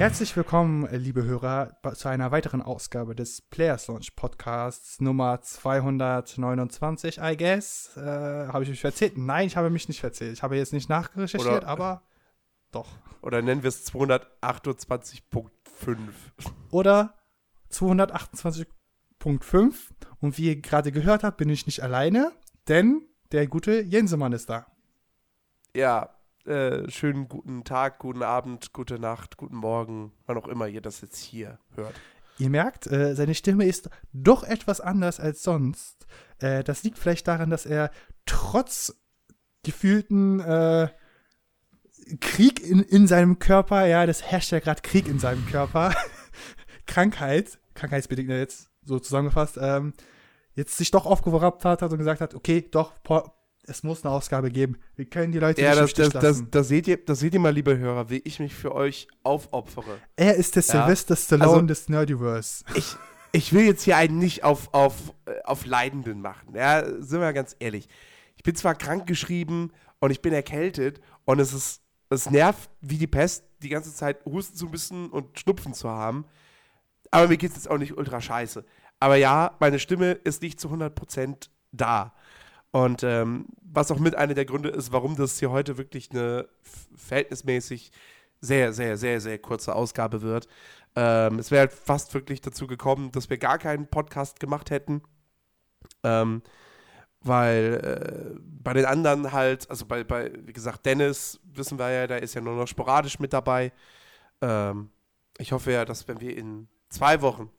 Herzlich willkommen, liebe Hörer, zu einer weiteren Ausgabe des Players Launch Podcasts Nummer 229, I guess. Äh, habe ich mich verzählt? Nein, ich habe mich nicht verzählt. Ich habe jetzt nicht nachrecherchiert, Oder, aber doch. Oder nennen wir es 228.5. Oder 228.5. Und wie ihr gerade gehört habt, bin ich nicht alleine, denn der gute Jensemann ist da. Ja, äh, schönen guten Tag, guten Abend, gute Nacht, guten Morgen, wann auch immer ihr das jetzt hier hört. Ihr merkt, äh, seine Stimme ist doch etwas anders als sonst. Äh, das liegt vielleicht daran, dass er trotz gefühlten äh, Krieg in, in seinem Körper, ja, das herrscht ja gerade Krieg in seinem Körper, Krankheit, krankheitsbedingt jetzt so zusammengefasst, ähm, jetzt sich doch aufgeworfen hat und gesagt hat, okay, doch, es muss eine Ausgabe geben. Wir können die Leute ja, nicht das, das, das, das, seht ihr, das seht ihr mal, liebe Hörer, wie ich mich für euch aufopfere. Er ist der ja? Sylvester Stallone also, des Nerdiverse. Ich, ich will jetzt hier einen nicht auf, auf, äh, auf Leidenden machen. Ja, sind wir ganz ehrlich. Ich bin zwar krank geschrieben und ich bin erkältet und es ist, es nervt wie die Pest, die ganze Zeit husten zu müssen und Schnupfen zu haben. Aber mir geht es jetzt auch nicht ultra scheiße. Aber ja, meine Stimme ist nicht zu 100% da. Und ähm, was auch mit einer der Gründe ist, warum das hier heute wirklich eine verhältnismäßig sehr, sehr, sehr, sehr kurze Ausgabe wird. Ähm, es wäre halt fast wirklich dazu gekommen, dass wir gar keinen Podcast gemacht hätten. Ähm, weil äh, bei den anderen halt, also bei, bei, wie gesagt, Dennis, wissen wir ja, der ist ja nur noch sporadisch mit dabei. Ähm, ich hoffe ja, dass wenn wir in zwei Wochen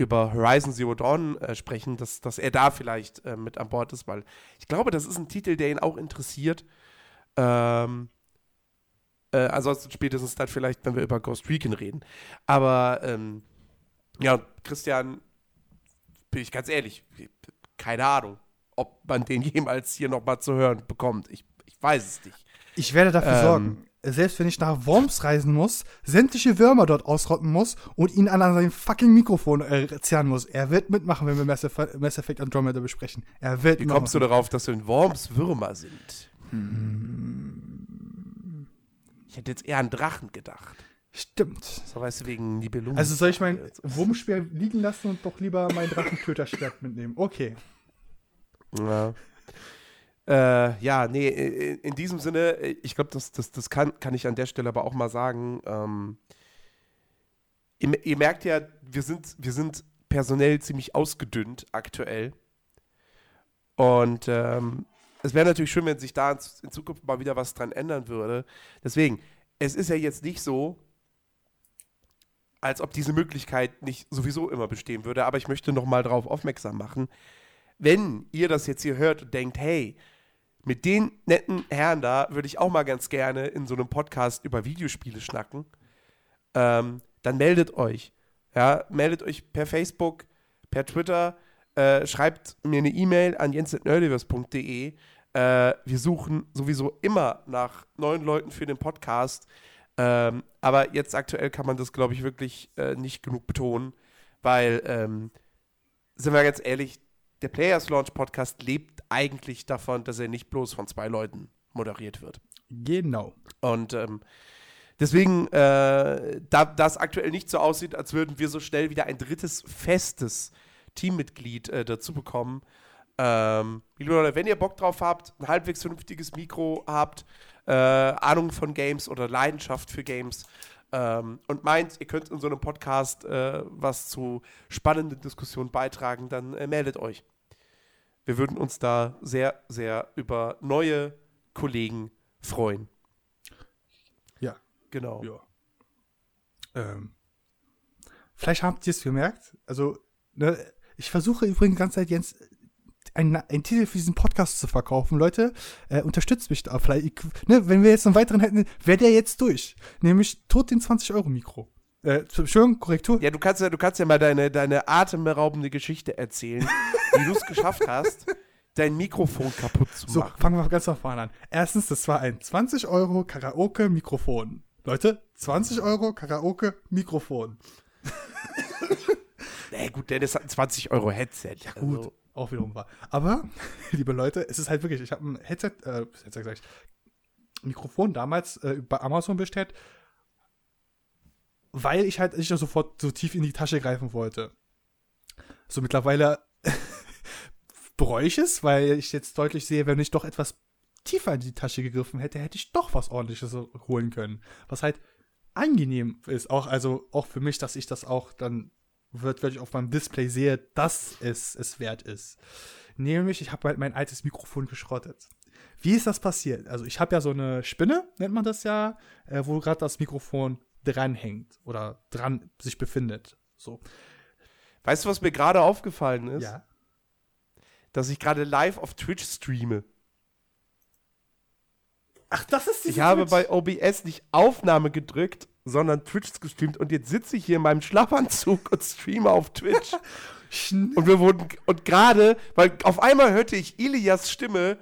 über Horizon Zero Dawn äh, sprechen, dass, dass er da vielleicht äh, mit an Bord ist, weil ich glaube, das ist ein Titel, der ihn auch interessiert. Ähm, äh, ansonsten spätestens dann vielleicht, wenn wir über Ghost Recon reden. Aber ähm, ja, Christian, bin ich ganz ehrlich, keine Ahnung, ob man den jemals hier nochmal zu hören bekommt. Ich, ich weiß es nicht. Ich werde dafür ähm, sorgen selbst wenn ich nach Worms reisen muss, sämtliche Würmer dort ausrotten muss und ihn an seinem fucking Mikrofon äh, zerren muss. Er wird mitmachen, wenn wir Mass, Mass Effect Andromeda besprechen. Er wird Wie kommst du darauf, dass in Worms Würmer sind? Hm. Ich hätte jetzt eher an Drachen gedacht. Stimmt. So weißt du, wegen Nibelungen. Also soll ich mein Wurmspeer liegen lassen und doch lieber mein Drachentöterschwert mitnehmen? Okay. Ja. Äh, ja, nee, in diesem Sinne, ich glaube, das, das, das kann, kann ich an der Stelle aber auch mal sagen. Ähm, ihr, ihr, merkt ja, wir sind, wir sind personell ziemlich ausgedünnt aktuell. Und ähm, es wäre natürlich schön, wenn sich da in Zukunft mal wieder was dran ändern würde. Deswegen, es ist ja jetzt nicht so, als ob diese Möglichkeit nicht sowieso immer bestehen würde, aber ich möchte noch mal darauf aufmerksam machen, wenn ihr das jetzt hier hört und denkt, hey, mit den netten Herren da würde ich auch mal ganz gerne in so einem Podcast über Videospiele schnacken. Ähm, dann meldet euch. Ja, meldet euch per Facebook, per Twitter, äh, schreibt mir eine E-Mail an jens.nerdiverse.de. Äh, wir suchen sowieso immer nach neuen Leuten für den Podcast. Ähm, aber jetzt aktuell kann man das, glaube ich, wirklich äh, nicht genug betonen, weil, ähm, sind wir ganz ehrlich, der Players Launch Podcast lebt eigentlich davon, dass er nicht bloß von zwei Leuten moderiert wird. Genau. Und ähm, deswegen, äh, da das aktuell nicht so aussieht, als würden wir so schnell wieder ein drittes festes Teammitglied äh, dazu bekommen. Ähm, Leute, wenn ihr Bock drauf habt, ein halbwegs vernünftiges Mikro habt, äh, Ahnung von Games oder Leidenschaft für Games ähm, und meint, ihr könnt in so einem Podcast äh, was zu spannenden Diskussionen beitragen, dann äh, meldet euch. Wir würden uns da sehr, sehr über neue Kollegen freuen. Ja. Genau. Ja. Ähm, vielleicht habt ihr es gemerkt. Also, ne, ich versuche übrigens die ganze Zeit, Jens, einen, einen Titel für diesen Podcast zu verkaufen. Leute, äh, unterstützt mich da. Vielleicht, ne, wenn wir jetzt einen weiteren hätten, wäre der jetzt durch. Nämlich tot den 20-Euro-Mikro. Äh, Entschuldigung, Korrektur. Ja, du kannst ja, du kannst ja mal deine, deine atemberaubende Geschichte erzählen, wie du es geschafft hast, dein Mikrofon kaputt zu so, machen. So, fangen wir ganz von vorne an. Erstens, das war ein 20 Euro Karaoke-Mikrofon. Leute, 20 Euro Karaoke-Mikrofon. Na gut, Dennis hat ein 20 Euro Headset. Ja, gut. Also. Auch wiederum wahr. Aber, liebe Leute, es ist halt wirklich, ich habe ein Headset, äh, Headset sag ich, Mikrofon damals äh, bei Amazon bestellt weil ich halt nicht sofort so tief in die Tasche greifen wollte. So mittlerweile bereue ich es, weil ich jetzt deutlich sehe, wenn ich doch etwas tiefer in die Tasche gegriffen hätte, hätte ich doch was ordentliches holen können. Was halt angenehm ist, auch, also auch für mich, dass ich das auch dann wird, wirklich auf meinem Display sehe, dass es es wert ist. Nämlich, ich habe halt mein altes Mikrofon geschrottet. Wie ist das passiert? Also ich habe ja so eine Spinne, nennt man das ja, äh, wo gerade das Mikrofon dranhängt oder dran sich befindet. So. Weißt du, was mir gerade aufgefallen ist? Ja. Dass ich gerade live auf Twitch streame. Ach, das ist die Ich habe bei OBS nicht Aufnahme gedrückt, sondern Twitch gestreamt und jetzt sitze ich hier in meinem Schlafanzug und streame auf Twitch. und wir wurden und gerade, weil auf einmal hörte ich Ilias Stimme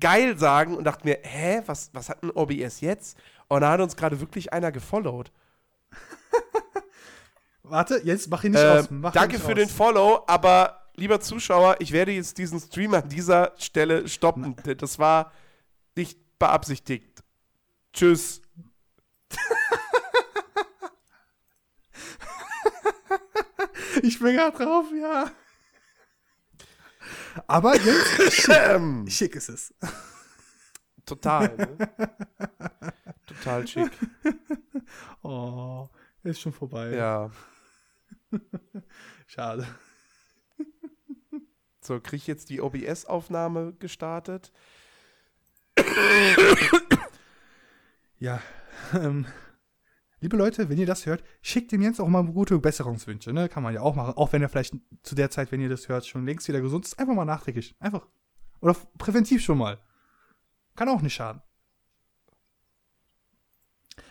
geil sagen und dachte mir, hä, was, was hat ein OBS jetzt? Und da hat uns gerade wirklich einer gefollowt. Warte, jetzt mach ihn nicht Ähm, aus. Mach danke nicht für aus. den Follow, aber lieber Zuschauer, ich werde jetzt diesen Stream an dieser Stelle stoppen. Das war nicht beabsichtigt. Tschüss. Ich bin gerade drauf, ja. Aber jetzt Ähm, schick ist es. total. Ne? total schick. Oh, ist schon vorbei. Ja. Schade. So, krieg ich jetzt die OBS-Aufnahme gestartet? Ja. Ähm, liebe Leute, wenn ihr das hört, schickt dem Jens auch mal gute Besserungswünsche, ne? Kann man ja auch machen. Auch wenn er vielleicht zu der Zeit, wenn ihr das hört, schon längst wieder gesund ist. Einfach mal nachträglich. Einfach. Oder präventiv schon mal. Kann auch nicht schaden.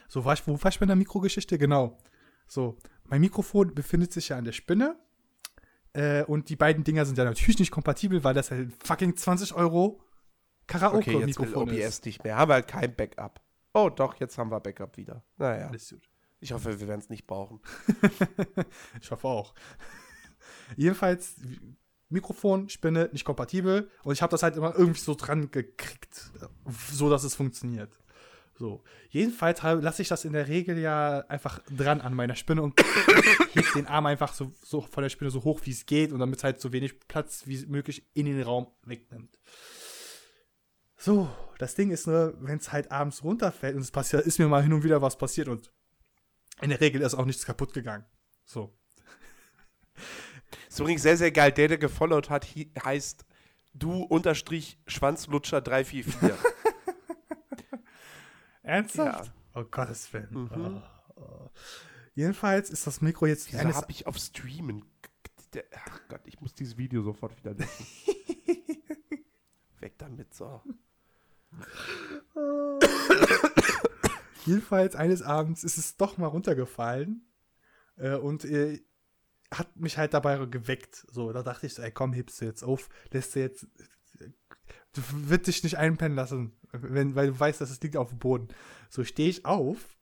So, war ich, wo war ich bei der Mikrogeschichte? Genau. So, mein Mikrofon befindet sich ja an der Spinne. Äh, und die beiden Dinger sind ja natürlich nicht kompatibel, weil das halt fucking 20 Euro Okay, jetzt will Karaoke-Mikrofon OBS ist. nicht mehr. Haben wir halt kein Backup. Oh, doch, jetzt haben wir Backup wieder. Naja, Alles gut. ich hoffe, wir werden es nicht brauchen. Ich hoffe auch. Jedenfalls, Mikrofon, Spinne, nicht kompatibel. Und ich habe das halt immer irgendwie so dran gekriegt, so dass es funktioniert. So. Jedenfalls lasse ich das in der Regel ja einfach dran an meiner Spinne und heb den Arm einfach so, so von der Spinne so hoch, wie es geht und damit es halt so wenig Platz wie möglich in den Raum wegnimmt. So, das Ding ist nur, wenn es halt abends runterfällt und es passiert, ist mir mal hin und wieder was passiert und in der Regel ist auch nichts kaputt gegangen. So. Ist übrigens sehr, sehr geil. Der, der gefollowt hat, heißt du unterstrich Schwanzlutscher 344. Ernsthaft? Oh Gottes Willen. Oh, oh. Jedenfalls ist das Mikro jetzt Wieso habe ich auf Streamen? Ach Gott, ich muss dieses Video sofort wieder löschen. Weg damit, so. Jedenfalls eines Abends ist es doch mal runtergefallen äh, und äh, hat mich halt dabei geweckt. So, da dachte ich so, ey, komm, hebst du jetzt auf, lässt du jetzt, du wird dich nicht einpennen lassen, wenn, weil du weißt, dass es liegt auf dem Boden. So stehe ich auf,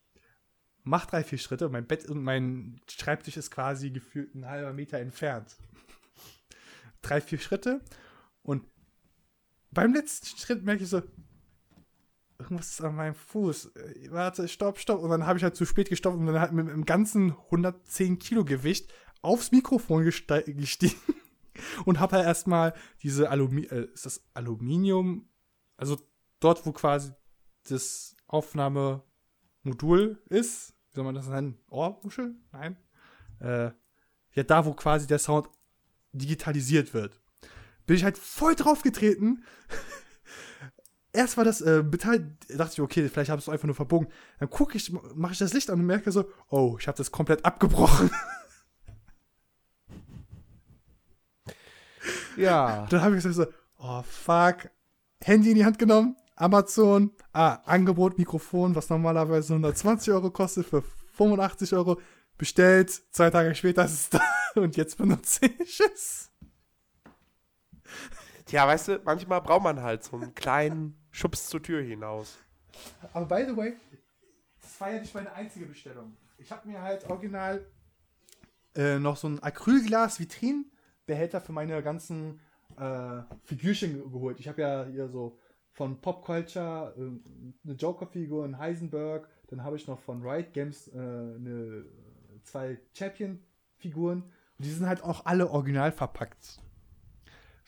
mach drei, vier Schritte, mein Bett und mein Schreibtisch ist quasi gefühlt ein halber Meter entfernt. drei, vier Schritte und beim letzten Schritt merke ich so, irgendwas ist an meinem Fuß. Äh, Warte, stopp, stopp. Und dann habe ich halt zu spät gestoppt und dann halt mit dem ganzen 110 Kilo Gewicht aufs Mikrofon gestiegen und habe halt erstmal diese Alumi äh, ist das Aluminium, also dort, wo quasi das Aufnahmemodul ist, wie soll man das nennen? Ohrmuschel? Nein. Äh, ja, da, wo quasi der Sound digitalisiert wird. Bin ich halt voll drauf getreten. Erst war das äh, Metall, dachte ich, okay, vielleicht habe ich es einfach nur verbogen. Dann gucke ich, mache ich das Licht an und merke so, oh, ich habe das komplett abgebrochen. Ja. Dann habe ich so, oh fuck, Handy in die Hand genommen, Amazon, ah, Angebot, Mikrofon, was normalerweise 120 Euro kostet, für 85 Euro bestellt. Zwei Tage später ist es da und jetzt benutze ich es. Tja, weißt du, manchmal braucht man halt so einen kleinen Schubs zur Tür hinaus. Aber by the way, das war ja nicht meine einzige Bestellung. Ich habe mir halt original äh, noch so ein Acrylglas-Vitrinenbehälter für meine ganzen äh, Figürchen ge- geholt. Ich habe ja hier so von Pop Culture äh, eine Joker-Figur, ein Heisenberg, Dann habe ich noch von Riot Games äh, eine, zwei Champion-Figuren. Und die sind halt auch alle original verpackt.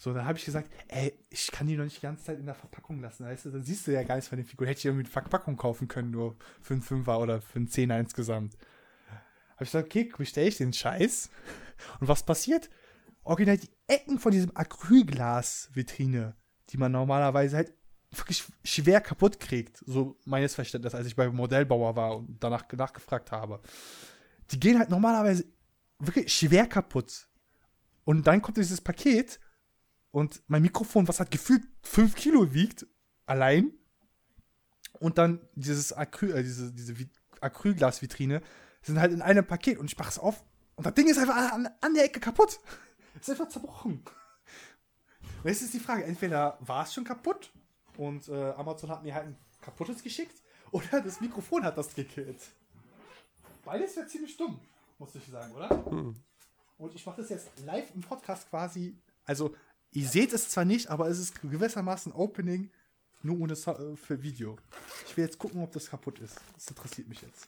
So, dann habe ich gesagt, ey, ich kann die noch nicht die ganze Zeit in der Verpackung lassen. Weißt du, dann siehst du ja gar nichts von den Figuren. Hätte ich irgendwie eine Verpackung kaufen können, nur für einen Fünfer oder für einen Zehner insgesamt. Habe ich gesagt, okay, bestelle ich den Scheiß. Und was passiert? Original die Ecken von diesem Acrylglas-Vitrine, die man normalerweise halt wirklich schwer kaputt kriegt. So meines Verständnisses, als ich beim Modellbauer war und danach nachgefragt habe. Die gehen halt normalerweise wirklich schwer kaputt. Und dann kommt dieses Paket und mein Mikrofon, was halt gefühlt 5 Kilo wiegt, allein. Und dann dieses Acryl, äh, diese, diese Acrylglasvitrine sind halt in einem Paket und ich mach's auf und das Ding ist einfach an, an der Ecke kaputt. ist einfach zerbrochen. Und jetzt ist die Frage, entweder war es schon kaputt und äh, Amazon hat mir halt ein kaputtes geschickt oder das Mikrofon hat das gekillt. Beides wäre ziemlich dumm, muss ich sagen, oder? Hm. Und ich mache das jetzt live im Podcast quasi. Also, ihr seht es zwar nicht, aber es ist gewissermaßen Opening, nur ohne so äh, für Video. Ich will jetzt gucken, ob das kaputt ist. Das interessiert mich jetzt.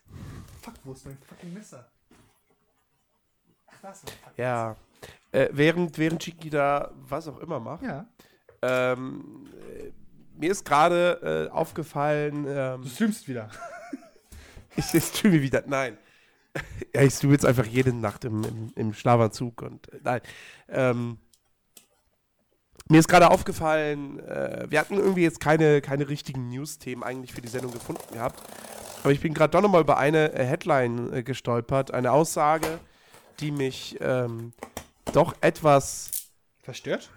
Fuck, wo ist mein fucking Messer? Ach, das Ja. Äh, während, während Chiki da was auch immer macht. Ja. Ähm, äh, mir ist gerade äh, aufgefallen. Ähm, du streamst wieder. ich streame wieder. Nein. ja, ich streame jetzt einfach jede Nacht im, im, im Schlafanzug und äh, nein. Ähm, mir ist gerade aufgefallen, äh, wir hatten irgendwie jetzt keine, keine richtigen News-Themen eigentlich für die Sendung gefunden gehabt. Aber ich bin gerade doch nochmal über eine äh, Headline äh, gestolpert, eine Aussage, die mich ähm, doch etwas verstört?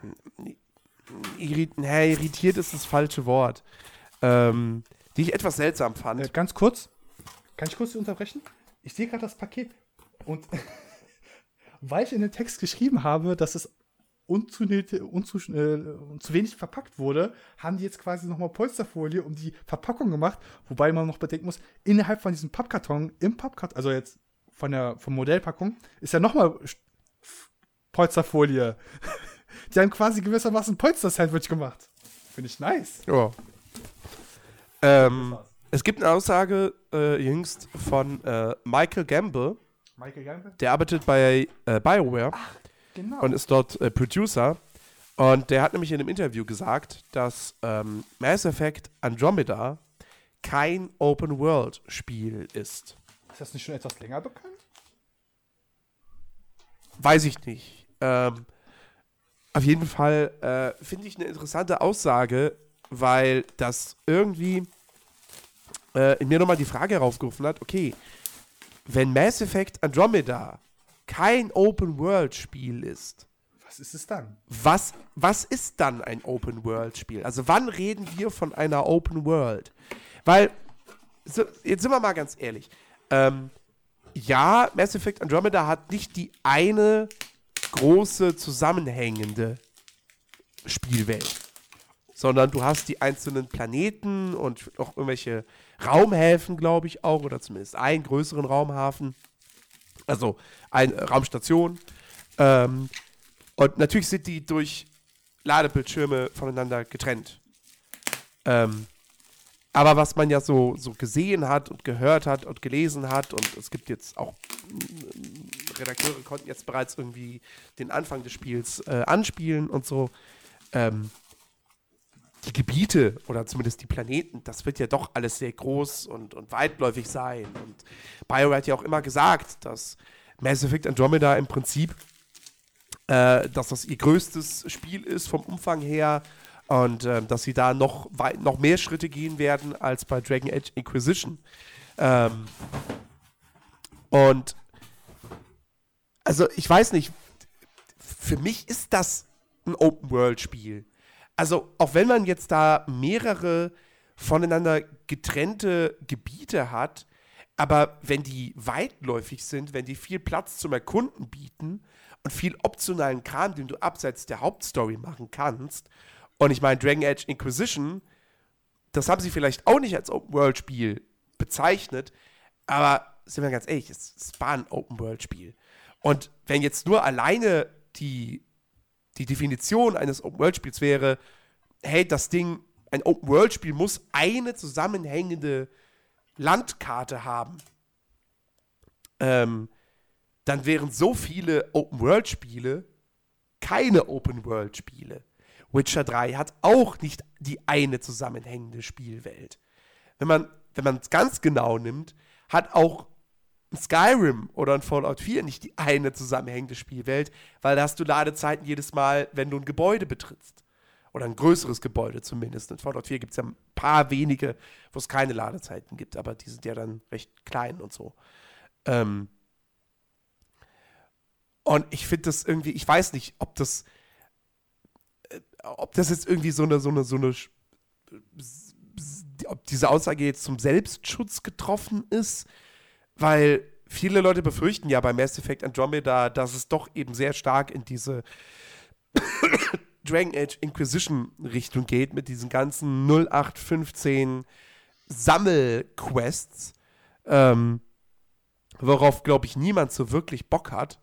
Irrit nee, irritiert ist das falsche Wort. Ähm, die ich etwas seltsam fand. Äh, ganz kurz, kann ich kurz unterbrechen? Ich sehe gerade das Paket und weil ich in den Text geschrieben habe, dass es unzu, unzu, äh, zu wenig verpackt wurde, haben die jetzt quasi nochmal Polsterfolie um die Verpackung gemacht, wobei man noch bedenken muss, innerhalb von diesem Pappkarton, im Pappkarton, also jetzt von der von Modellpackung, ist ja nochmal Polsterfolie. die haben quasi gewissermaßen Polster-Sandwich gemacht. Finde ich nice. Ja. Ähm, es gibt eine Aussage äh, jüngst von äh, Michael Gamble. Michael Gamble? Der arbeitet bei äh, BioWare. Ach, genau. Und ist dort äh, Producer. Und der hat nämlich in einem Interview gesagt, dass ähm, Mass Effect Andromeda kein Open-World-Spiel ist. Ist das nicht schon etwas länger bekannt? Weiß ich nicht. Ähm, auf jeden Fall äh, finde ich eine interessante Aussage, weil das irgendwie äh, in mir nochmal die Frage heraufgerufen hat, okay, wenn Mass Effect Andromeda kein Open-World-Spiel ist, was ist es dann? Was, was ist dann ein Open-World-Spiel? Also wann reden wir von einer Open-World? Weil, so, jetzt sind wir mal ganz ehrlich, ähm, ja, Mass Effect Andromeda hat nicht die eine große, zusammenhängende Spielwelt. Sondern du hast die einzelnen Planeten und auch irgendwelche Raumhäfen, glaube ich auch, oder zumindest einen größeren Raumhafen. Also eine Raumstation. Ähm, und natürlich sind die durch Ladebildschirme voneinander getrennt. Ähm, aber was man ja so, so gesehen hat und gehört hat und gelesen hat, und es gibt jetzt auch Redakteure konnten jetzt bereits irgendwie den Anfang des Spiels äh, anspielen und so. Ähm, die Gebiete oder zumindest die Planeten, das wird ja doch alles sehr groß und, und weitläufig sein. Und BioWare hat ja auch immer gesagt, dass Mass Effect Andromeda im Prinzip, äh, dass das ihr größtes Spiel ist vom Umfang her und äh, dass sie da noch, weit, noch mehr Schritte gehen werden als bei Dragon Age Inquisition. Ähm, und also ich weiß nicht, für mich ist das ein Open-World-Spiel. Also auch wenn man jetzt da mehrere voneinander getrennte Gebiete hat, aber wenn die weitläufig sind, wenn die viel Platz zum Erkunden bieten und viel optionalen Kram, den du abseits der Hauptstory machen kannst, und ich meine, Dragon Age Inquisition, das haben sie vielleicht auch nicht als Open-World-Spiel bezeichnet, aber sind wir ganz ehrlich, es, war ein Open-World-Spiel. Und wenn jetzt nur alleine die, die Definition eines Open-World-Spiels wäre, hey, das Ding, ein Open-World-Spiel muss eine zusammenhängende Landkarte haben, ähm, dann wären so viele Open-World-Spiele keine Open-World-Spiele. Witcher 3 hat auch nicht die eine zusammenhängende Spielwelt. Wenn man wenn es ganz genau nimmt, hat auch Skyrim oder ein Fallout 4 nicht die eine zusammenhängende Spielwelt, weil da hast du Ladezeiten jedes Mal, wenn du ein Gebäude betrittst. Oder ein größeres Gebäude zumindest. In Fallout 4 gibt es ja ein paar wenige, wo es keine Ladezeiten gibt, aber die sind ja dann recht klein und so. Ähm und ich finde das irgendwie, ich weiß nicht, ob das, äh, ob das jetzt irgendwie so eine, so eine, so eine, ob diese Aussage jetzt zum Selbstschutz getroffen ist, weil viele Leute befürchten ja bei Mass Effect Andromeda, dass es doch eben sehr stark in diese Dragon Age Inquisition Richtung geht mit diesen ganzen 0815 Sammelquests, ähm, worauf, glaube ich, niemand so wirklich Bock hat.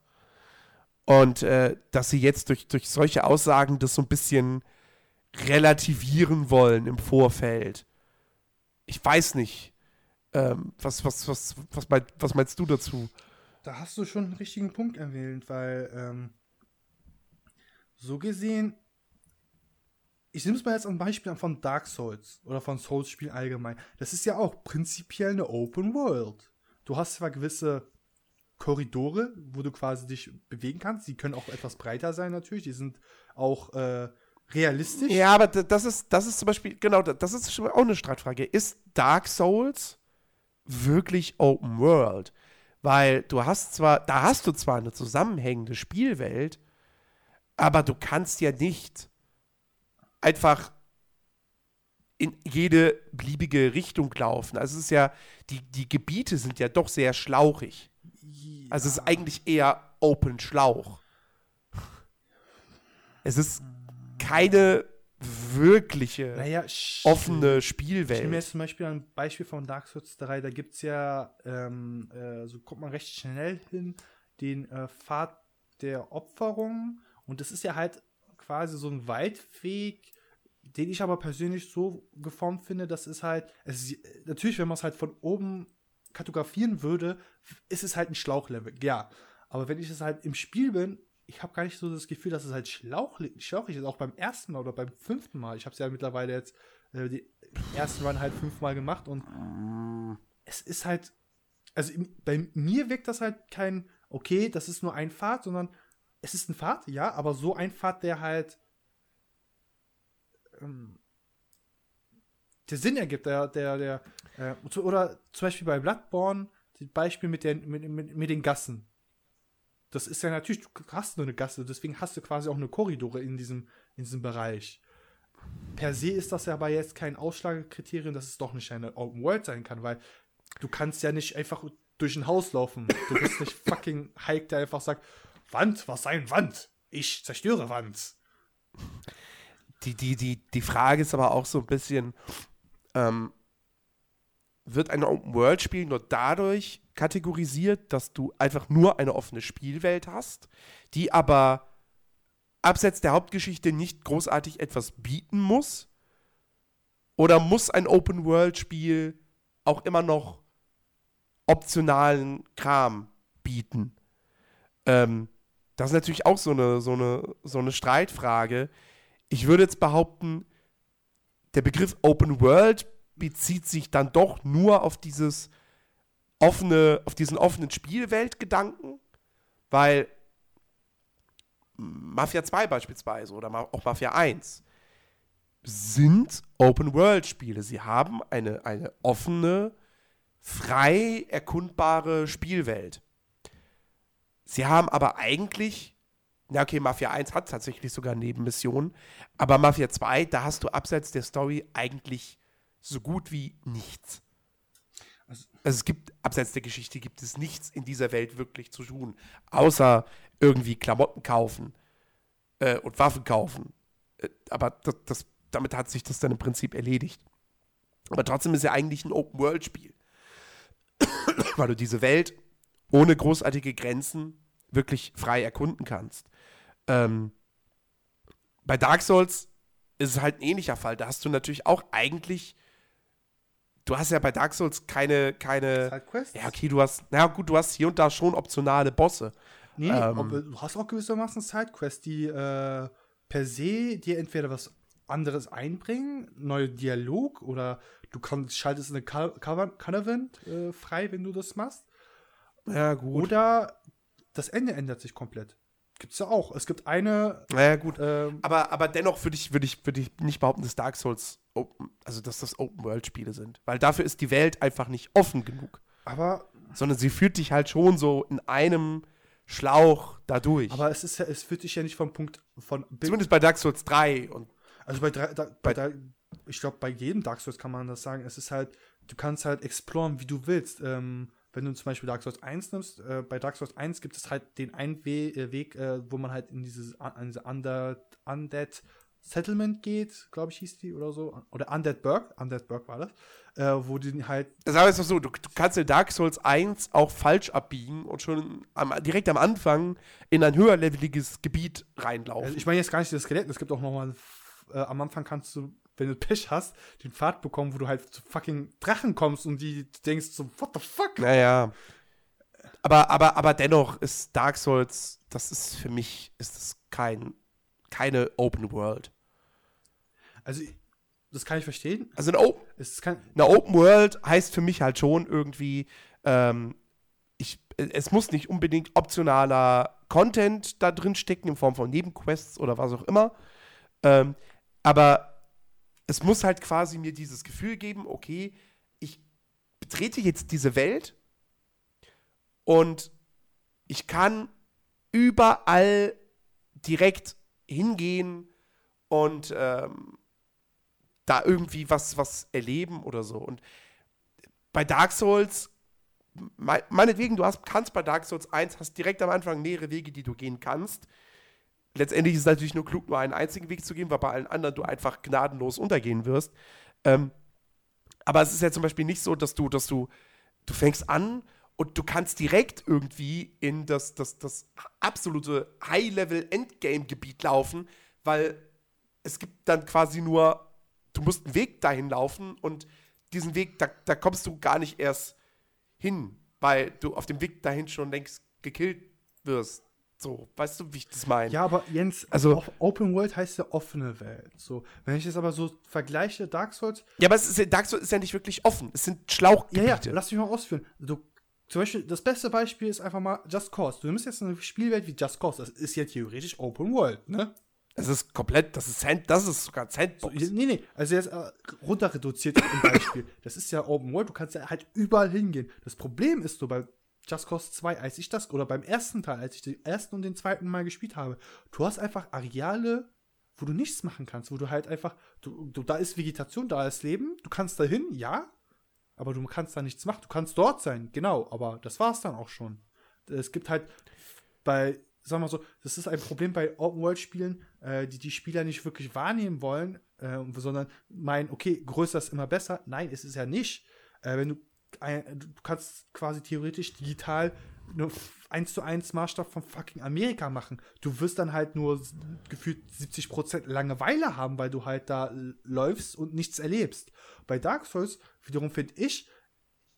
Und äh, dass sie jetzt durch, durch solche Aussagen das so ein bisschen relativieren wollen im Vorfeld. Ich weiß nicht. Ähm, was, was, was, was, mein, was meinst du dazu? Da hast du schon einen richtigen Punkt erwähnt, weil ähm, so gesehen ich nehme es mal jetzt ein Beispiel von Dark Souls oder von Souls-Spielen allgemein. Das ist ja auch prinzipiell eine Open World. Du hast zwar gewisse Korridore, wo du quasi dich bewegen kannst. Die können auch etwas breiter sein natürlich. Die sind auch äh, realistisch. Ja, aber das ist, das ist zum Beispiel, genau, das ist auch eine Streitfrage. Ist Dark Souls wirklich Open World? Weil du hast zwar, da hast du zwar eine zusammenhängende Spielwelt, aber du kannst ja nicht einfach in jede beliebige Richtung laufen. Also es ist ja, die, die Gebiete sind ja doch sehr schlauchig. Ja. Also es ist eigentlich eher Open Schlauch. Es ist keine wirkliche naja, offene Spielwelt. Ich nehme jetzt zum Beispiel ein Beispiel von Dark Souls 3, da gibt es ja, ähm, äh, so kommt man recht schnell hin, den äh, Pfad der Opferung und das ist ja halt quasi so ein Waldweg, den ich aber persönlich so geformt finde, dass es halt, es ist, natürlich, wenn man es halt von oben kartografieren würde, ist es halt ein Schlauchlevel, ja. Aber wenn ich es halt im Spiel bin, ich habe gar nicht so das Gefühl, dass es halt schlauch, schlauchig ist, auch beim ersten Mal oder beim fünften Mal. Ich habe es ja mittlerweile jetzt äh, die ersten Run halt fünfmal gemacht und es ist halt, also bei mir wirkt das halt kein, okay, das ist nur ein Pfad, sondern es ist ein Pfad, ja, aber so ein Pfad, der halt ähm, der Sinn ergibt, der, der, der, äh, oder zum Beispiel bei Bloodborne, das Beispiel mit, der, mit, mit, mit den Gassen. Das ist ja natürlich, du hast nur eine Gasse, deswegen hast du quasi auch eine Korridore in diesem, in diesem Bereich. Per se ist das ja aber jetzt kein Ausschlagkriterium, dass es doch nicht eine Open World sein kann, weil du kannst ja nicht einfach durch ein Haus laufen. Du bist nicht fucking Hike, der einfach sagt, Wand, was sein Wand? Ich zerstöre Wand die, die, die, die Frage ist aber auch so ein bisschen, ähm, wird ein Open-World-Spiel nur dadurch kategorisiert, dass du einfach nur eine offene Spielwelt hast, die aber abseits der Hauptgeschichte nicht großartig etwas bieten muss? Oder muss ein Open-World-Spiel auch immer noch optionalen Kram bieten? Ähm, das ist natürlich auch so eine, so eine, so eine Streitfrage, ich würde jetzt behaupten, der Begriff Open World bezieht sich dann doch nur auf dieses offene, auf diesen offenen Spielweltgedanken, weil Mafia 2 beispielsweise oder auch Mafia 1 sind Open World Spiele. Sie haben eine, eine offene, frei erkundbare Spielwelt. Sie haben aber eigentlich ja, okay, Mafia 1 hat tatsächlich sogar Nebenmissionen, aber Mafia 2, da hast du abseits der Story eigentlich so gut wie nichts. Also, also, es gibt, abseits der Geschichte gibt es nichts in dieser Welt wirklich zu tun, außer irgendwie Klamotten kaufen äh, und Waffen kaufen. Äh, aber das, das, damit hat sich das dann im Prinzip erledigt. Aber trotzdem ist ja eigentlich ein Open-World-Spiel. Weil du diese Welt ohne großartige Grenzen wirklich frei erkunden kannst. Ähm, bei Dark Souls ist es halt ein ähnlicher Fall. Da hast du natürlich auch eigentlich du hast ja bei Dark Souls keine, keine. Sidequests? Ja, okay, du hast, na gut, du hast hier und da schon optionale Bosse. Nee, Ähm. ob, du hast auch gewissermaßen Sidequests, die äh, per se dir entweder was anderes einbringen, neue Dialog oder du kannst, schaltest eine Caravan äh, frei, wenn du das machst. Ja, gut. Oder das Ende ändert sich komplett. Gibt's ja auch. Es gibt eine. Ja, gut. Ähm, Aber, aber dennoch würde ich, würde ich, würde ich nicht behaupten, dass Dark Souls, open, also dass das Open-World-Spiele sind. Weil dafür ist die Welt einfach nicht offen genug. aber, Sondern sie führt dich halt schon so in einem Schlauch da durch. aber es ist ja, es führt dich ja nicht vom Punkt von Bild. Zumindest bei Dark Souls 3 und Also bei, drei, da, bei, drei, ich glaube, bei jedem Dark Souls kann man das sagen. Es ist halt, du kannst halt exploren, wie du willst. Ähm, wenn du zum Beispiel Dark Souls 1 nimmst, äh, bei Dark Souls 1 gibt es halt den einen We äh, Weg, äh, wo man halt in dieses an diese Undead, Undead Settlement geht, glaube ich, hieß die oder so. Oder Undead Burg, Undead Burg war das, äh, wo die halt Das ist doch so, du, du kannst in Dark Souls 1 auch falsch abbiegen und schon am, direkt am Anfang in ein höherleveliges Gebiet reinlaufen. Also ich meine jetzt gar nicht das Skelett, es gibt auch noch mal äh, am Anfang kannst du, wenn du Pech hast, den Pfad bekommen, wo du halt zu fucking Drachen kommst und die denkst so, what the fuck? naja. Aber, aber, aber dennoch ist Dark Souls, das ist für mich, ist das kein, keine Open World. Also, das kann ich verstehen. Also eine, O- kein, eine Open World heißt für mich halt schon irgendwie, ähm, ich, es muss nicht unbedingt optionaler Content da drin stecken in Form von Nebenquests oder was auch immer. Ähm, aber es muss halt quasi mir dieses Gefühl geben, okay, ich betrete jetzt diese Welt und ich kann überall direkt hingehen und ähm, da irgendwie was, was erleben oder so. Und bei Dark Souls, mei- meinetwegen, du hast, kannst bei Dark Souls 1, hast direkt am Anfang mehrere Wege, die du gehen kannst. Letztendlich ist es natürlich nur klug, nur einen einzigen Weg zu gehen, weil bei allen anderen du einfach gnadenlos untergehen wirst. Ähm, aber es ist ja zum Beispiel nicht so, dass du, dass du, du fängst an und du kannst direkt irgendwie in das, das, das absolute High-Level-Endgame-Gebiet laufen, weil es gibt dann quasi nur, du musst einen Weg dahin laufen und diesen Weg, da, da kommst du gar nicht erst hin, weil du auf dem Weg dahin schon längst gekillt wirst. So, weißt du, wie ich das meine? ja, aber Jens, Also- also Open World heißt ja offene Welt. So, wenn ich das aber so vergleiche, Dark Souls, Ja, aber es ist, ja- Dark Souls ist ja nicht wirklich offen. Es sind ja, Schlauchgebiete. ja, lass mich mal ausführen. Du, zum Beispiel, das beste Beispiel ist einfach mal Just Cause. Du nimmst jetzt eine Spielwelt wie Just Cause. Das ist ja theoretisch Open World, ne? Es ist komplett, das ist, Sand, das ist sogar So, Sandbox. nee, nee, also jetzt äh, runter reduziert im Beispiel. Das ist ja Open World, du kannst ja halt überall hingehen. Das Problem ist so bei Just Cause 2, als ich das, oder beim ersten Teil, als ich den ersten und den zweiten Mal gespielt habe, du hast einfach Areale, wo du nichts machen kannst, wo du halt einfach, du, du, da ist Vegetation, da ist Leben, du kannst da hin, ja, aber du kannst da nichts machen. Du kannst dort sein, genau, aber das war's dann auch schon. Es gibt halt bei, sagen wir so, das ist ein Problem bei Open-World-Spielen, äh, die die Spieler nicht wirklich wahrnehmen wollen, äh, sondern meinen, okay, größer ist immer besser. Nein, ist es ja nicht. Äh, wenn du, ein, du kannst quasi theoretisch digital nur 1 zu 1 Maßstab von fucking Amerika machen. Du wirst dann halt nur gefühlt 70% Langeweile haben, weil du halt da läufst und nichts erlebst. Bei Dark Souls wiederum finde ich,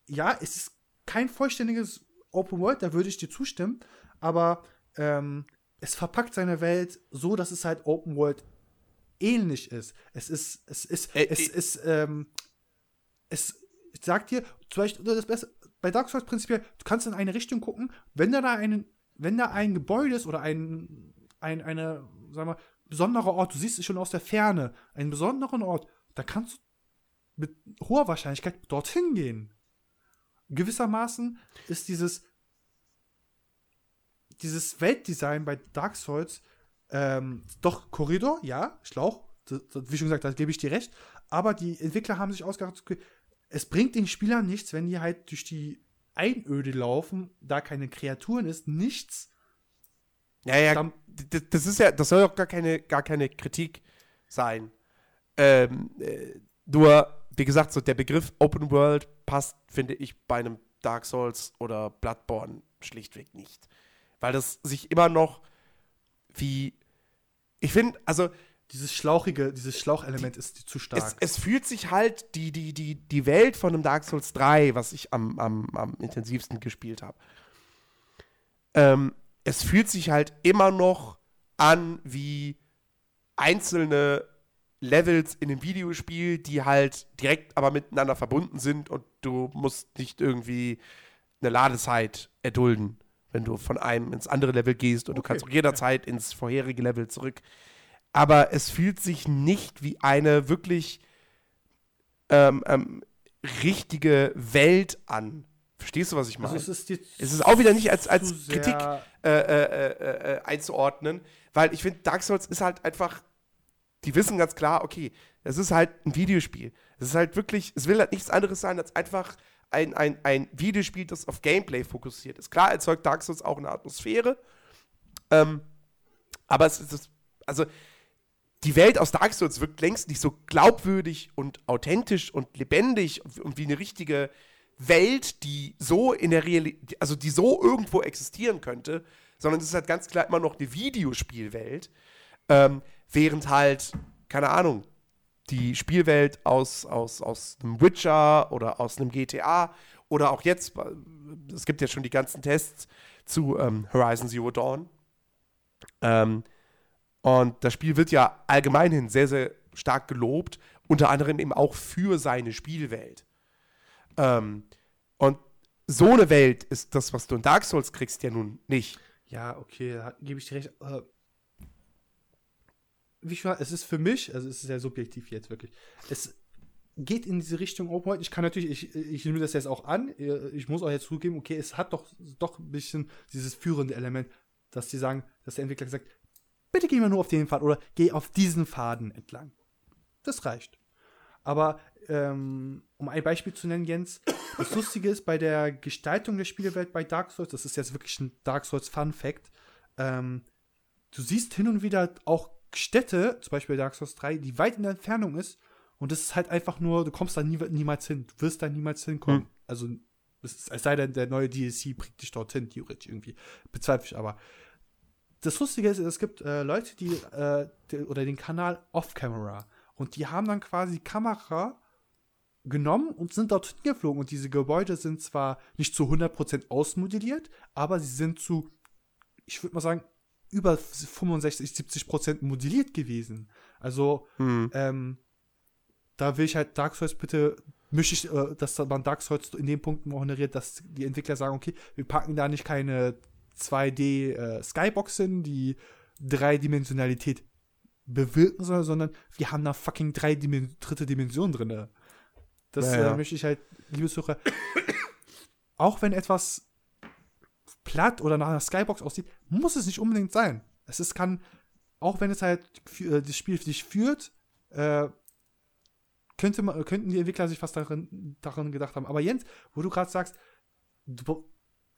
ja, es ist kein vollständiges Open World, da würde ich dir zustimmen, aber ähm, es verpackt seine Welt so, dass es halt Open World ähnlich ist. Es ist, es ist, Äh, es äh, ist, ähm, es ich sag dir, zum Beispiel das Beste, bei Dark Souls prinzipiell, du kannst in eine Richtung gucken, wenn da, da einen, wenn da ein Gebäude ist oder ein, ein, eine, sagen wir, besonderer Ort, du siehst es schon aus der Ferne, einen besonderen Ort, da kannst du mit hoher Wahrscheinlichkeit dorthin gehen. Gewissermaßen ist dieses, dieses Weltdesign bei Dark Souls ähm, doch Korridor, ja, Schlauch, das, das, wie schon gesagt, da gebe ich dir recht, aber die Entwickler haben sich ausgedacht, es bringt den Spielern nichts, wenn die halt durch die Einöde laufen, da keine Kreaturen ist, nichts. Ja, ja, das ist ja, das soll doch gar keine, gar keine Kritik sein. Ähm, äh, nur, wie gesagt, so der Begriff Open World passt, finde ich, bei einem Dark Souls oder Bloodborne schlichtweg nicht. Weil das sich immer noch wie, ich finde, also dieses schlauchige, dieses Schlauchelement ist zu stark. Es, es, fühlt sich halt die, die, die, die Welt von einem Dark Souls 3, was ich am, am, am intensivsten gespielt habe. Ähm, es fühlt sich halt immer noch an wie einzelne Levels in einem Videospiel, die halt direkt aber miteinander verbunden sind und du musst nicht irgendwie eine Ladezeit erdulden, wenn du von einem ins andere Level gehst und okay. du kannst auch jederzeit ins vorherige Level zurück. Aber es fühlt sich nicht wie eine wirklich ähm, ähm, richtige Welt an. Verstehst du, was ich meine? Also es, ist es ist auch wieder nicht als, als Kritik äh, äh, äh, äh, einzuordnen, weil ich finde, Dark Souls ist halt einfach die wissen ganz klar, okay, es ist halt ein Videospiel. Es ist halt wirklich, es will halt nichts anderes sein als einfach ein, ein, ein Videospiel, das auf Gameplay fokussiert ist. Klar erzeugt Dark Souls auch eine Atmosphäre, ähm, aber es ist, also die Welt aus Dark Souls wirkt längst nicht so glaubwürdig und authentisch und lebendig und wie eine richtige Welt, die so in der Realität, also die so irgendwo existieren könnte, sondern es ist halt ganz klar immer noch eine Videospielwelt. Ähm, während halt, keine Ahnung, die Spielwelt aus, aus, aus einem Witcher oder aus einem GTA oder auch jetzt, es gibt ja schon die ganzen Tests zu ähm, Horizon Zero Dawn. Ähm, und das Spiel wird ja allgemeinhin sehr, sehr stark gelobt, unter anderem eben auch für seine Spielwelt. Ähm, und so eine Welt ist das, was du in Dark Souls kriegst, ja nun nicht. Ja, okay, da gebe ich dir recht. Wie war, es ist für mich, also es ist sehr subjektiv jetzt wirklich, es geht in diese Richtung Open World. Ich kann natürlich, ich, ich nehme das jetzt auch an, ich muss auch jetzt zugeben, okay, es hat doch, doch ein bisschen dieses führende Element, dass die sagen, dass der Entwickler sagt, bitte geh mal nur auf den Pfad oder geh auf diesen Faden entlang. Das reicht. Aber ähm, um ein Beispiel zu nennen, Jens, das Lustige ist bei der Gestaltung der Spielewelt bei Dark Souls, das ist jetzt wirklich ein Dark Souls Fun Fact, ähm, du siehst hin und wieder auch Städte, zum Beispiel Dark Souls 3, die weit in der Entfernung ist und das ist halt einfach nur, du kommst da nie, niemals hin. Du wirst da niemals hinkommen. Hm. Also, es, es sei denn, der neue DLC bringt dich dorthin, theoretisch irgendwie. Bezweifle ich aber. Das Lustige ist, es gibt äh, Leute, die, äh, die, oder den Kanal Off-Camera und die haben dann quasi die Kamera genommen und sind dort hingeflogen und diese Gebäude sind zwar nicht zu 100% ausmodelliert, aber sie sind zu, ich würde mal sagen, über 65, 70 Prozent modelliert gewesen. Also, hm. ähm, da will ich halt Dark Souls bitte, möchte ich, äh, dass man Dark Souls in den Punkten honoriert, dass die Entwickler sagen, okay, wir packen da nicht keine 2D äh, Skybox hin, die Dreidimensionalität bewirken soll, sondern wir haben da fucking drei Dimen dritte Dimension drin. Das ja, Äh, möchte ich halt, liebe Sucher, auch wenn etwas platt oder nach einer Skybox aussieht, muss es nicht unbedingt sein. Es ist, kann, auch wenn es halt äh, das Spiel für dich führt, äh, könnte man, könnten die Entwickler sich was darin, darin gedacht haben. Aber Jens, wo du gerade sagst, du,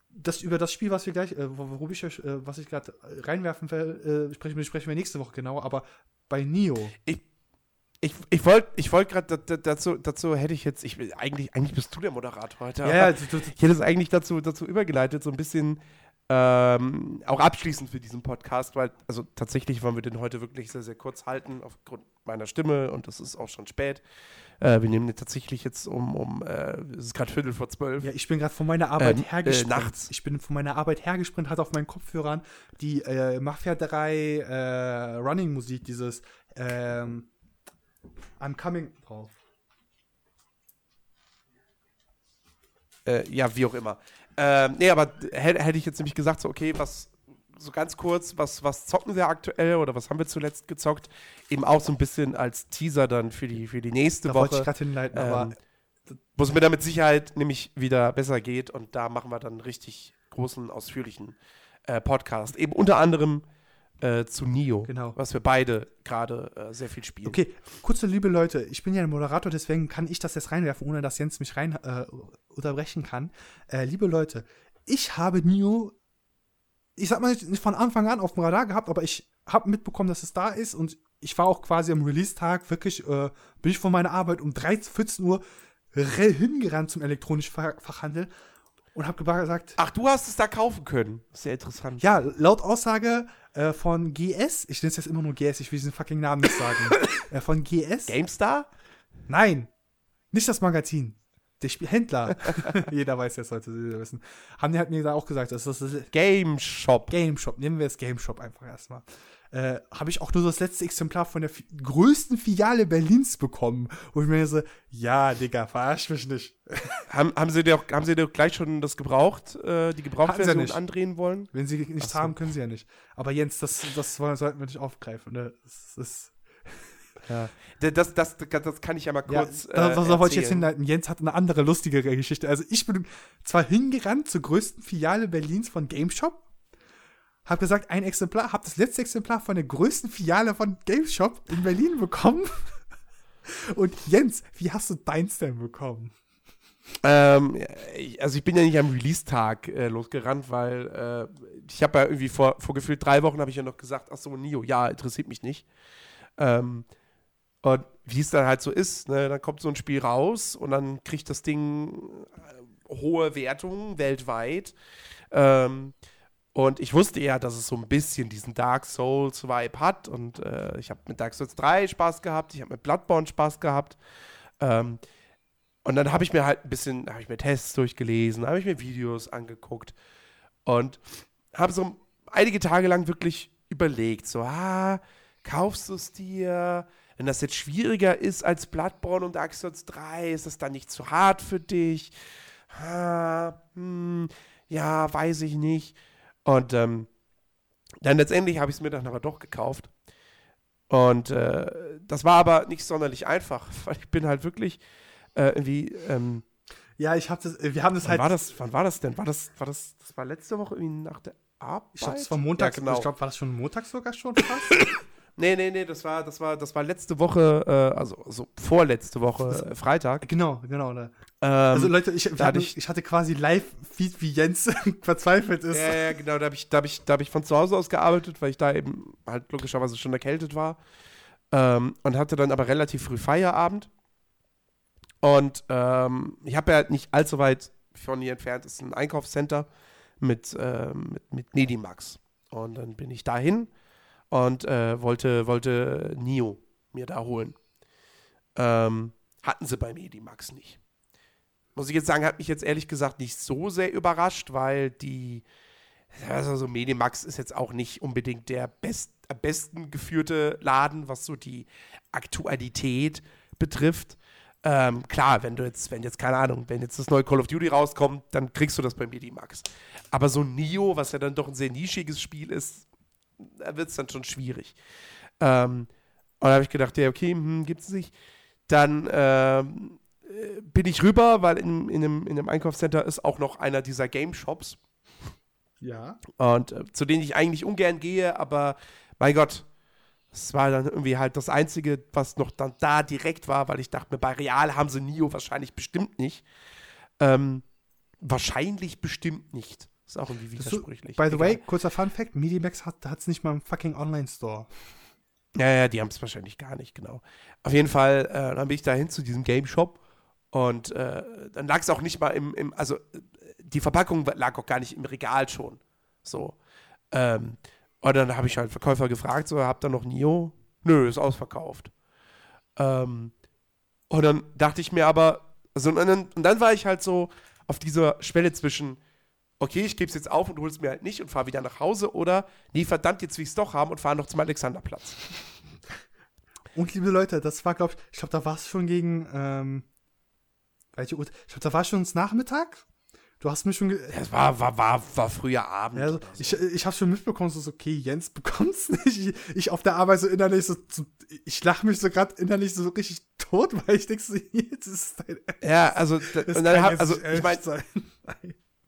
das über das Spiel, was wir gleich, äh, worüber ich, äh, was ich gerade reinwerfen will, äh, sprechen, sprechen wir nächste Woche genauer, aber bei Nio. Ich, ich, ich wollte ich wollt gerade dazu, dazu hätte ich jetzt, ich eigentlich, eigentlich bist du der Moderator heute. Ja, ich hätte es eigentlich dazu, dazu übergeleitet, so ein bisschen ähm, auch abschließend für diesen Podcast, weil, also tatsächlich wollen wir den heute wirklich sehr, sehr kurz halten, aufgrund meiner Stimme und es ist auch schon spät. Äh, wir nehmen den tatsächlich jetzt um, um äh, es ist gerade Viertel vor zwölf. Ja, ich bin gerade von meiner Arbeit ähm, hergesprintet. Äh, nachts. Ich bin von meiner Arbeit hergesprintet, hatte auf meinen Kopfhörern die äh, Mafia 3 äh, Running-Musik, dieses ähm, I'm coming drauf. Äh, ja, wie auch immer. Ähm, nee, aber hätte hätt ich jetzt nämlich gesagt, so, okay, was, so ganz kurz, was, was zocken wir aktuell oder was haben wir zuletzt gezockt? Eben auch so ein bisschen als Teaser dann für die, für die nächste da Woche. Wollte ich gerade hinleiten, ähm, aber. Wo es mir damit Sicherheit nämlich wieder besser geht und da machen wir dann einen richtig großen, ausführlichen äh, Podcast. Eben unter anderem äh, zu Nio, genau. was wir beide gerade äh, sehr viel spielen. Okay, kurze liebe Leute, ich bin ja ein Moderator, deswegen kann ich das jetzt reinwerfen, ohne dass Jens mich rein äh, unterbrechen kann. Äh, liebe Leute, ich habe Nio, ich sag mal nicht von Anfang an auf dem Radar gehabt, aber ich habe mitbekommen, dass es da ist und ich war auch quasi am Release-Tag wirklich, äh, bin ich von meiner Arbeit um 13, 14 Uhr hingerannt zum elektronischen Fachhandel und habe gesagt, ach, du hast es da kaufen können. Sehr interessant. Ja, laut Aussage äh, von GS, ich nenne es jetzt immer nur GS, ich will diesen fucking Namen nicht sagen, äh, von GS. GameStar? Nein, nicht das Magazin. Der Spiel Händler. Jeder weiß das sollte wissen. Haben die halt mir da auch gesagt, dass das ist Game Shop. Game Shop. Nehmen wir das Game Shop einfach erstmal. Äh, habe ich auch nur das letzte Exemplar von der größten Filiale Berlins bekommen. Wo ich mir so, ja, Digga, verarsch mich nicht. haben, haben, sie dir auch, haben sie dir gleich schon das gebraucht, äh, die Gebrauchtversion nicht. andrehen wollen? Wenn sie nichts so. haben, können sie ja nicht. Aber Jens, das, das sollten wir nicht aufgreifen. Ne? Das ist. Ja. Das, das, das, das kann ich ja mal Ja, kurz. da, äh, da wollte ich jetzt hinleiten. Jens hat eine andere, lustigere Geschichte. Also ich bin zwar hingerannt zur größten Filiale Berlins von GameShop, hab gesagt, ein Exemplar, hab das letzte Exemplar von der größten Filiale von GameShop in Berlin bekommen. Und Jens, wie hast du deins denn bekommen? Ähm, also ich bin ja nicht am Release-Tag äh, losgerannt, weil äh, ich habe ja irgendwie vor, vor gefühlt drei Wochen habe ich ja noch gesagt, ach so, Nio, ja, interessiert mich nicht. Ähm, und wie es dann halt so ist, ne, dann kommt so ein Spiel raus und dann kriegt das Ding äh, hohe Wertungen weltweit. Ähm, und ich wusste ja, dass es so ein bisschen diesen Dark Souls-Vibe hat. Und äh, ich habe mit Dark Souls 3 Spaß gehabt, ich habe mit Bloodborne Spaß gehabt. Ähm, und dann habe ich mir halt ein bisschen, habe ich mir Tests durchgelesen, habe ich mir Videos angeguckt und habe so einige Tage lang wirklich überlegt, so, ah, kaufst du es dir? Wenn das jetzt schwieriger ist als Bloodborne und Dark Souls 3, ist das dann nicht zu hart für dich? Ah, hm, ja, weiß ich nicht. Und ähm, dann letztendlich habe ich es mir dann aber doch gekauft. Und äh, das war aber nicht sonderlich einfach, weil ich bin halt wirklich äh, irgendwie, ähm, Ja, ich hab das, äh, wir haben das wann halt. war das, wann war das denn? War das, war das, das war letzte Woche irgendwie nach der Arbeit? Ich glaube, das war Montag. Ja, genau. Ich glaube, war das schon Montag sogar schon fast? Nee, nee, nee, das war, das war, das war letzte Woche, äh, also, also vorletzte Woche, äh, Freitag. genau, genau. Ne. Ähm, Also Leute, ich, wir da hatten, hatte ich- hatte quasi Live-Feed, wie Jens verzweifelt ist. Ja, ja, genau, da habe ich, da hab ich, da hab ich von zu Hause aus gearbeitet, weil ich da eben halt logischerweise schon erkältet war. Ähm, und hatte dann aber relativ früh Feierabend. Und ähm, ich habe ja nicht allzu weit von hier entfernt, ist ein Einkaufscenter mit, ähm, mit, mit Nedimax. Und dann bin ich dahin und äh, wollte, wollte Nio mir da holen. Ähm, hatten sie bei Medimax nicht. Muss ich jetzt sagen, hat mich jetzt ehrlich gesagt nicht so sehr überrascht, weil die, also so Medimax ist jetzt auch nicht unbedingt der best, am besten geführte Laden, was so die Aktualität betrifft. Ähm, klar, wenn du jetzt, wenn jetzt, keine Ahnung, wenn jetzt das neue Call of Duty rauskommt, dann kriegst du das bei Medimax. Aber so Nio, was ja dann doch ein sehr nischiges Spiel ist, da wird es dann schon schwierig. Ähm, und da habe ich gedacht, ja, okay, hm, gibt es nicht. Dann ähm, äh, bin ich rüber, weil in, in, einem, in einem Einkaufscenter ist auch noch einer dieser Game Shops. Ja. Und äh, zu denen ich eigentlich ungern gehe, aber mein Gott, es war dann irgendwie halt das Einzige, was noch dann da direkt war, weil ich dachte mir, bei Real haben sie Nio wahrscheinlich bestimmt nicht. Ähm, wahrscheinlich bestimmt nicht. Ist auch irgendwie widersprüchlich. By the Egal. way, kurzer Fun Fact: Medimax hat es nicht mal im fucking Online-Store. Ja, ja, die haben es wahrscheinlich gar nicht, genau. Auf jeden Fall, äh, dann bin ich dahin zu diesem Game Shop und äh, dann lag es auch nicht mal im, im, also die Verpackung lag auch gar nicht im Regal schon. So. Ähm, und dann habe ich halt Verkäufer gefragt, so, habt ihr noch Nio? Nö, ist ausverkauft. Ähm, und dann dachte ich mir aber, also, und, dann, und dann war ich halt so auf dieser Schwelle zwischen, okay, ich gebe es jetzt auf und hole es mir halt nicht und fahre wieder nach Hause oder, nee, verdammt, jetzt will ich es doch haben und fahre noch zum Alexanderplatz. Und liebe Leute, das war, glaube ich, ich glaube, da war es schon gegen, ähm, welche Uhr? Ich glaube, da war schon Nachmittag. Du hast mich schon, Es war, war, war, war früher Abend. ja, also, so. ich, ich habe schon mitbekommen, so, so, okay, Jens bekommt's nicht. Ich, ich auf der Arbeit so innerlich so, so ich lache mich so gerade innerlich so richtig tot, weil ich denke so, jetzt ist dein ja, also, da, und dann hab, also ich meine,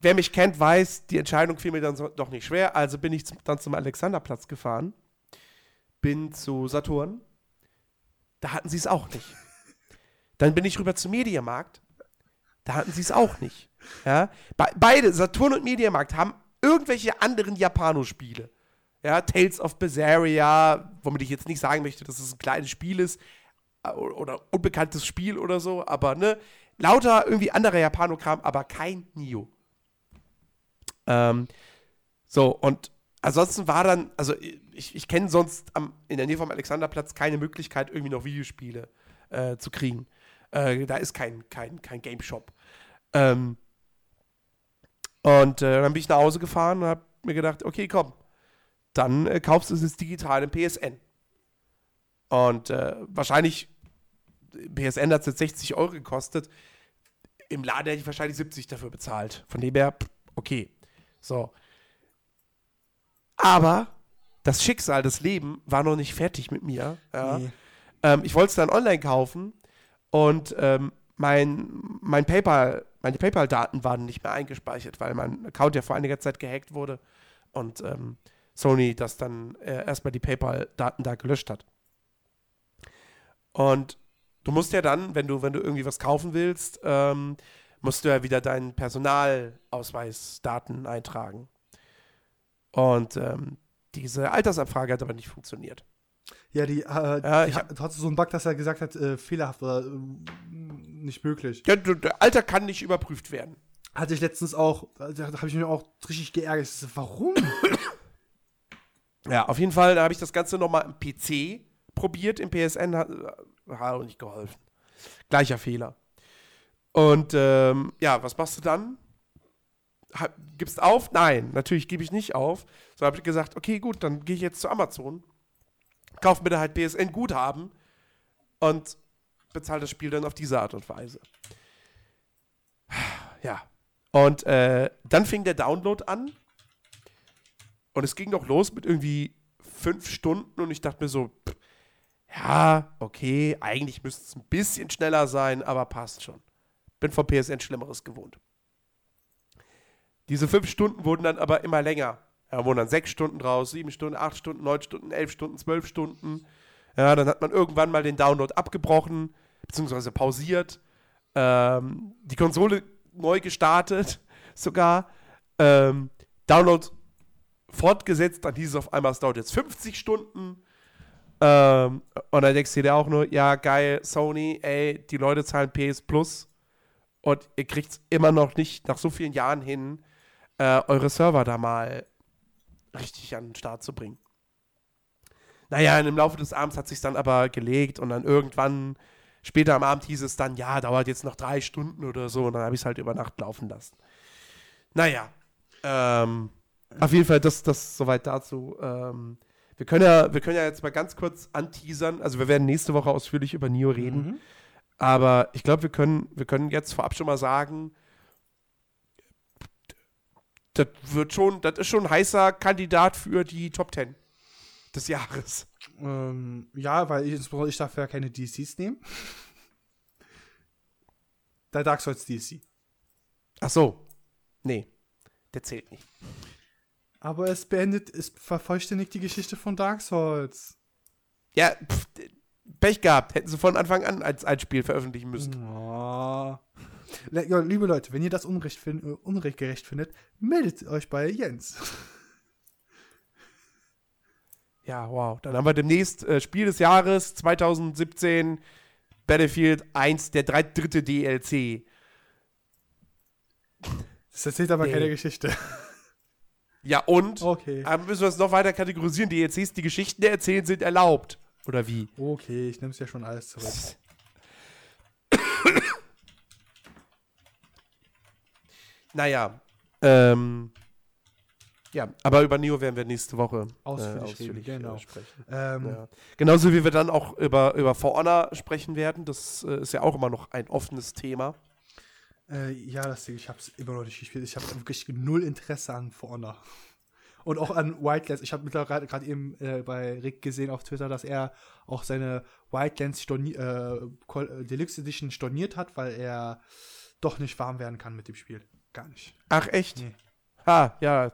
wer mich kennt, weiß, die Entscheidung fiel mir dann so, doch nicht schwer. Also bin ich zum, dann zum Alexanderplatz gefahren, bin zu Saturn. Da hatten sie es auch nicht. Dann bin ich rüber zum Mediamarkt. Da hatten sie es auch nicht. Ja? Be beide, Saturn und Mediamarkt, haben irgendwelche anderen Japano-Spiele. Ja, Tales of Berseria, womit ich jetzt nicht sagen möchte, dass es ein kleines Spiel ist äh, oder unbekanntes Spiel oder so, aber ne, lauter irgendwie anderer Japanokram, aber kein Nio. Ähm, so, und ansonsten war dann, also ich, ich kenne sonst am, in der Nähe vom Alexanderplatz keine Möglichkeit, irgendwie noch Videospiele äh, zu kriegen. Äh, da ist kein, kein, kein Game Shop. Ähm, und äh, dann bin ich nach Hause gefahren und habe mir gedacht, okay, komm, dann äh, kaufst du es jetzt digital im PSN. Und äh, wahrscheinlich, PSN hat es jetzt 60 Euro gekostet. Im Laden hätte ich wahrscheinlich 70 dafür bezahlt. Von dem her, okay. So. Aber das Schicksal, das Leben war noch nicht fertig mit mir. Ja. Nee. Ähm, ich wollte es dann online kaufen und ähm, mein, mein PayPal, meine PayPal-Daten waren nicht mehr eingespeichert, weil mein Account ja vor einiger Zeit gehackt wurde und ähm, Sony das dann äh, erstmal die PayPal-Daten da gelöscht hat. Und du musst ja dann, wenn du, wenn du irgendwie was kaufen willst, ähm, musst du ja wieder deinen Personalausweisdaten eintragen. Und ähm, diese Altersabfrage hat aber nicht funktioniert. Ja, die, äh, ja, ich hat, hatte so einen Bug, dass er gesagt hat, äh, fehlerhaft oder äh, nicht möglich. Ja, Alter kann nicht überprüft werden. Hatte ich letztens auch, da habe ich mich auch richtig geärgert. Warum? ja, auf jeden Fall, da habe ich das Ganze nochmal im PC probiert, im PSN, hat, hat auch nicht geholfen. Gleicher Fehler. Und ähm, ja, was machst du dann? gibst auf? Nein, natürlich gebe ich nicht auf. So habe ich gesagt, okay, gut, dann gehe ich jetzt zu Amazon, kaufe mir da halt PSN Guthaben und bezahle das Spiel dann auf diese Art und Weise. Ja. Und äh, dann fing der Download an und es ging noch los mit irgendwie fünf Stunden und ich dachte mir so, pff, ja, okay, eigentlich müsste es ein bisschen schneller sein, aber passt schon. Bin vom PSN Schlimmeres gewohnt. Diese fünf Stunden wurden dann aber immer länger. Ja, wurden dann sechs Stunden draus, sieben Stunden, acht Stunden, neun Stunden, elf Stunden, zwölf Stunden. Ja, dann hat man irgendwann mal den Download abgebrochen, beziehungsweise pausiert, ähm, die Konsole neu gestartet, sogar. Ähm, Download fortgesetzt, dann hieß es auf einmal, es dauert jetzt 50 Stunden. Ähm, und dann denkst du dir auch nur, ja, geil, Sony, ey, die Leute zahlen PS Plus und ihr kriegt es immer noch nicht nach so vielen Jahren hin, äh, eure Server da mal richtig an den Start zu bringen. Naja, im Laufe des Abends hat sich dann aber gelegt und dann irgendwann später am Abend hieß es dann, ja, dauert jetzt noch drei Stunden oder so und dann habe ich es halt über Nacht laufen lassen. Naja, ähm, auf jeden Fall das, das soweit dazu. Ähm, wir können, ja, wir können ja jetzt mal ganz kurz anteasern. Also wir werden nächste Woche ausführlich über Nio reden. Mhm. Aber ich glaube, wir können, wir können jetzt vorab schon mal sagen, das wird schon, das ist schon ein heißer Kandidat für die Top 10 des Jahres. Ähm, ja, weil ich, ich darf ja keine DCs nehmen. Der Dark Souls DC. Ach so. Nee, der zählt nicht. Aber es beendet, es vervollständigt die Geschichte von Dark Souls. Ja, pff, Pech gehabt. Hätten sie von Anfang an als ein Spiel veröffentlichen müssen. Oh. Ja, liebe Leute, wenn ihr das unrecht find, äh, unrechtgerecht findet, meldet euch bei Jens. Ja, wow. Dann haben wir demnächst äh, Spiel des Jahres 2017 Battlefield 1, der drei, dritte DLC. Das erzählt aber nee. keine Geschichte. Ja, und? Okay. Aber müssen wir es noch weiter kategorisieren. DLCs, die Geschichten erzählen, sind erlaubt. Oder wie? Okay, ich nehme es ja schon alles zurück. naja. Ähm, ja, aber über Neo werden wir nächste Woche ausführlich, äh, ausführlich reden, genau. sprechen. Ähm, ja. Genauso wie wir dann auch über, über For Honor sprechen werden. Das äh, ist ja auch immer noch ein offenes Thema. Äh, ja, das Ding, ich habe es immer noch nicht gespielt. Ich habe wirklich null Interesse an For Honor. Und auch an Wildlands. Ich habe mittlerweile gerade eben äh, bei Rick gesehen auf Twitter, dass er auch seine Wildlands Storni äh, Deluxe Edition storniert hat, weil er doch nicht warm werden kann mit dem Spiel. Gar nicht. Ach, echt? Nee. Ha, ja.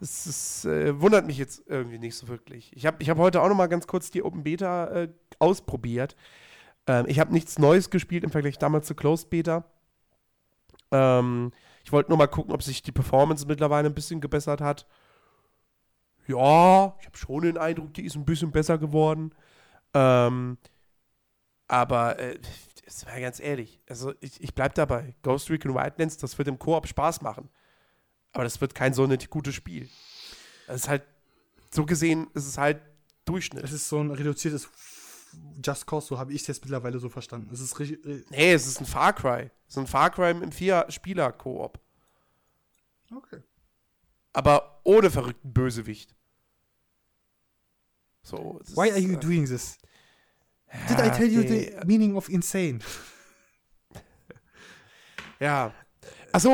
Es, es äh, wundert mich jetzt irgendwie nicht so wirklich. Ich habe ich hab heute auch noch mal ganz kurz die Open Beta äh, ausprobiert. Ähm, ich habe nichts Neues gespielt im Vergleich damals zu Closed Beta. Ähm, ich wollte nur mal gucken, ob sich die Performance mittlerweile ein bisschen gebessert hat. Ja, ich habe schon den Eindruck, die ist ein bisschen besser geworden. Ähm, aber äh, das war ganz ehrlich, also ich, ich bleib dabei. Ghost Recon Wildlands, das wird im Koop Spaß machen. Aber das wird kein so ein gutes Spiel. Das ist halt so gesehen ist es halt Durchschnitt. Es ist so ein reduziertes Just Cause, so habe ich es jetzt mittlerweile so verstanden. Es ist richtig. Nee, es ist ein Far Cry. Es ist ein Far Cry im Vier-Spieler-Koop. Okay. Aber ohne verrückten Bösewicht. So. es Why ist, are you äh, doing this? Did I tell you okay. the meaning of insane? Ja. Achso,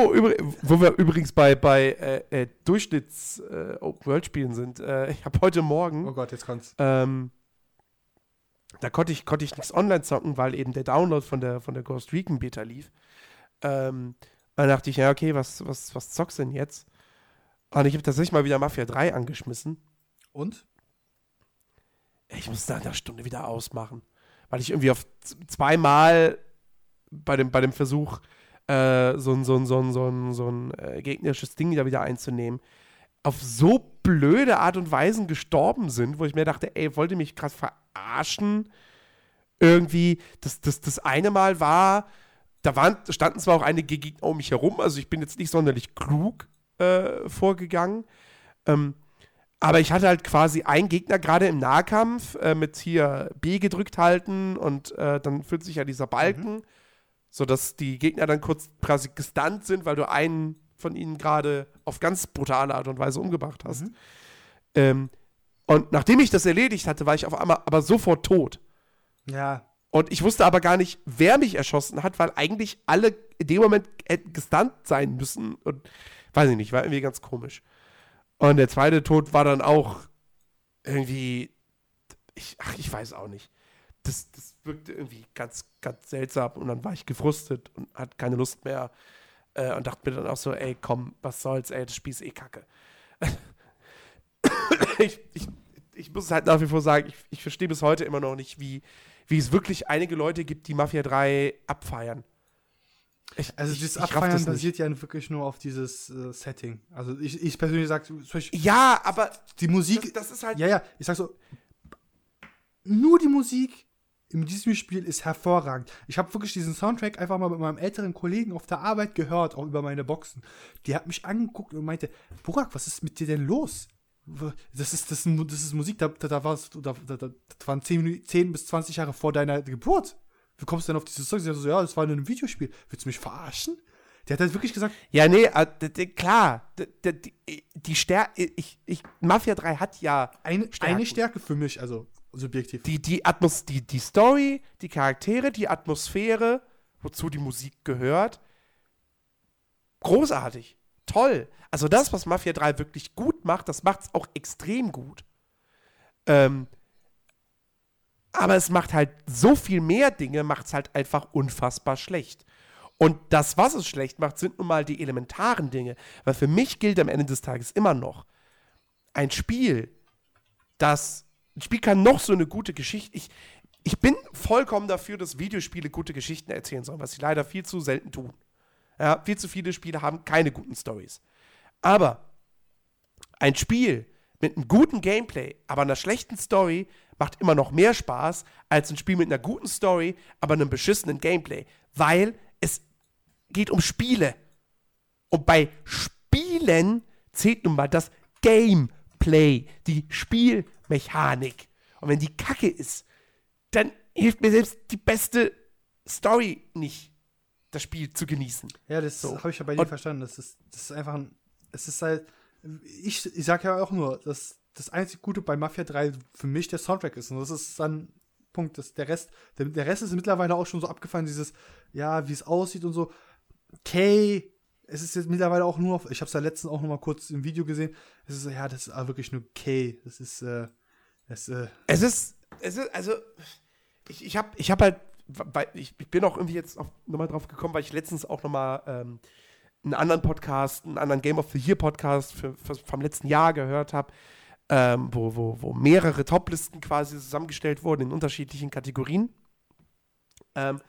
wo wir übrigens bei, bei äh, äh, Durchschnitts-Open-World-Spielen sind. Äh, ich habe heute Morgen Oh Gott, jetzt kommt's. Ähm, da konnte ich, konnte ich nichts online zocken, weil eben der Download von der, von der Ghost Recon Beta lief. Ähm, dann dachte ich, ja, okay, was, was, was zockst du denn jetzt? Und ich habe tatsächlich mal wieder Mafia 3 angeschmissen. Und? Ich muss nach einer Stunde wieder ausmachen. Weil ich irgendwie auf zweimal bei dem, bei dem Versuch, äh, so ein, so ein, so ein, so ein, so ein äh, gegnerisches Ding da wieder einzunehmen, auf so blöde Art und Weisen gestorben sind, wo ich mir dachte, ey, wollt ihr mich gerade verarschen? Irgendwie, das, das, das eine Mal war, da waren, standen zwar auch einige Gegner um mich herum, also ich bin jetzt nicht sonderlich klug äh, vorgegangen, ähm, aber ich hatte halt quasi einen Gegner gerade im Nahkampf äh, mit hier B gedrückt halten und äh, dann füllt sich ja dieser Balken, sodass die Gegner dann kurz quasi gestunt sind, weil du einen von ihnen gerade auf ganz brutale Art und Weise umgebracht hast. Mhm. Ähm, und nachdem ich das erledigt hatte, war ich auf einmal aber sofort tot. Ja. Und ich wusste aber gar nicht, wer mich erschossen hat, weil eigentlich alle in dem Moment hätten gestunt sein müssen. Und weiß ich nicht, war irgendwie ganz komisch. Und der zweite Tod war dann auch irgendwie. Ich, ach, ich weiß auch nicht. Das, das wirkte irgendwie ganz, ganz seltsam. Und dann war ich gefrustet und hatte keine Lust mehr. Äh, und dachte mir dann auch so, ey, komm, was soll's, ey, das Spiel ist eh kacke. ich, ich, ich muss halt nach wie vor sagen, ich, ich verstehe bis heute immer noch nicht, wie, wie es wirklich einige Leute gibt, die Mafia 3 abfeiern. Ich, Also ich, dieses Abfeiern das basiert ja wirklich nur auf dieses äh, Setting. Also ich, ich persönlich sage, zum Beispiel Ja, aber die Musik. das, das ist halt. ja, ja, ich sag so, nur die Musik in diesem Spiel ist hervorragend. Ich habe wirklich diesen Soundtrack einfach mal mit meinem älteren Kollegen auf der Arbeit gehört, auch über meine Boxen. Die hat mich angeguckt und meinte, Burak, was ist mit dir denn los? Das ist, das das ist Musik, da, da, da, warst, da, da, da, das waren 10, Minuten- 10 bis 20 Jahre vor deiner Geburt. Wie kommst du denn auf dieses Zeug? Sie so, ja, das war in einem Videospiel. Willst du mich verarschen? Der hat halt wirklich gesagt, Ja, nee, äh, klar. Die, die Stärke. Ich, ich, Mafia 3 hat ja eine, eine Stärke für mich, also subjektiv. die, die, Atmos die, die Story, die Charaktere, die Atmosphäre, wozu die Musik gehört. Großartig. Toll. Also das, was Mafia 3 wirklich gut macht, das macht es auch extrem gut. Ähm, aber es macht halt so viel mehr Dinge, macht es halt einfach unfassbar schlecht. Und das, was es schlecht macht, sind nun mal die elementaren Dinge. Weil für mich gilt am Ende des Tages immer noch, ein Spiel, das, ein Spiel kann noch so eine gute Geschichte, ich, ich bin vollkommen dafür, dass Videospiele gute Geschichten erzählen sollen, was sie leider viel zu selten tun. Ja, viel zu viele Spiele haben keine guten Stories. Aber ein Spiel mit einem guten Gameplay, aber einer schlechten Story macht immer noch mehr Spaß als ein Spiel mit einer guten Story, aber einem beschissenen Gameplay, weil es geht um Spiele. Und bei Spielen zählt nun mal das Gameplay, die Spielmechanik. Und wenn die Kacke ist, dann hilft mir selbst die beste Story nicht, das Spiel zu genießen. Ja, das So. habe ich ja bei dir Und- verstanden. Das ist, das ist einfach ein. Es ist halt. Ich, ich sag ja auch nur, dass das einzig Gute bei Mafia 3 für mich der Soundtrack ist. Und das ist dann Punkt. Das, der, Rest, der, der Rest ist mittlerweile auch schon so abgefallen, dieses, ja, wie es aussieht und so. Okay. Es ist jetzt mittlerweile auch nur auf, ich habe es ja letztens auch noch mal kurz im Video gesehen. Es ist, ja, das ist wirklich nur okay. Das ist, äh, das, äh, Es ist, es ist, also, ich, ich habe ich hab halt, weil ich, ich bin auch irgendwie jetzt auf, nochmal drauf gekommen, weil ich letztens auch nochmal ähm, einen anderen Podcast, einen anderen Game of the Year Podcast für, für, vom letzten Jahr gehört habe, ähm, wo, wo, wo mehrere Toplisten quasi zusammengestellt wurden in unterschiedlichen Kategorien. Ähm,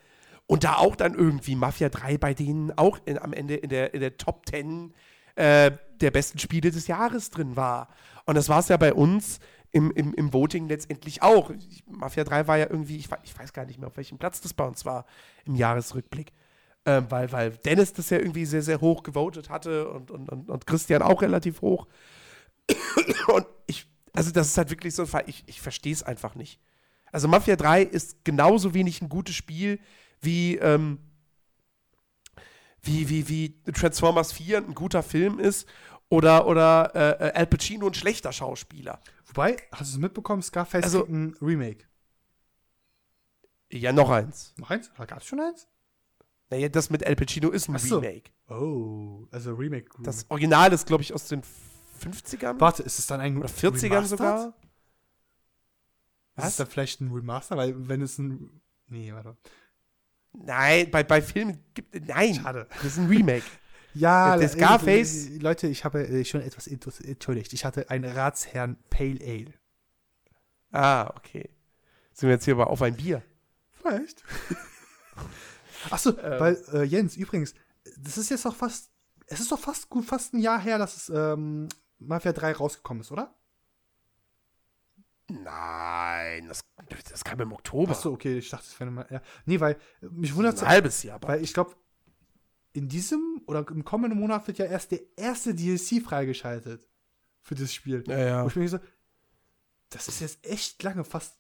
und da auch dann irgendwie Mafia 3 bei denen auch in, am Ende in der, in der Top 10 äh, der besten Spiele des Jahres drin war. Und das war es ja bei uns im, im, im Voting letztendlich auch. Mafia 3 war ja irgendwie, ich, ich weiß gar nicht mehr, auf welchem Platz das bei uns war im Jahresrückblick. Ähm, weil, weil Dennis das ja irgendwie sehr, sehr hoch gewotet hatte und, und, und, und Christian auch relativ hoch. Und ich, Also, das ist halt wirklich so ein Fall, ich, ich verstehe es einfach nicht. Also, Mafia 3 ist genauso wenig ein gutes Spiel wie, ähm, wie, wie, wie Transformers 4 ein guter Film ist oder, oder äh, Al Pacino ein schlechter Schauspieler. Wobei, hast du es mitbekommen, Scarface Also- ein Remake. Ja, noch eins. Noch eins? Gab es schon eins? Naja, das mit Al Pacino ist ein so. Remake. Oh, also Remake. Das Original ist, glaube ich, aus den 50ern Warte, ist es dann ein oder 40ern Remastered? sogar. Ist Was? es dann vielleicht ein Remaster? Weil, wenn es ein. Nee, warte. Nein, bei, bei Filmen gibt Nein, Schade. das ist ein Remake. Ja, Der- äh, Scarface- äh, Leute, ich habe äh, schon etwas entschuldigt. Ich hatte einen Ratsherrn Pale Ale. ah, okay. Sind wir jetzt hier aber auf ein Bier? Vielleicht. Achso, Ähm. weil, äh, Jens, übrigens, das ist jetzt doch fast. Es ist doch fast gut, fast ein Jahr her, dass es ähm, Mafia 3 rausgekommen ist, oder? Nein, das, das kam im Oktober. Achso, okay, ich dachte, es wäre mal. Ja. Nee, weil äh, mich wundert ein halbes Jahr. Aber Weil ich glaube, in diesem oder im kommenden Monat wird ja erst der erste DLC freigeschaltet für das Spiel. ja, ja. Wo ich mir so, das ist jetzt echt lange, fast.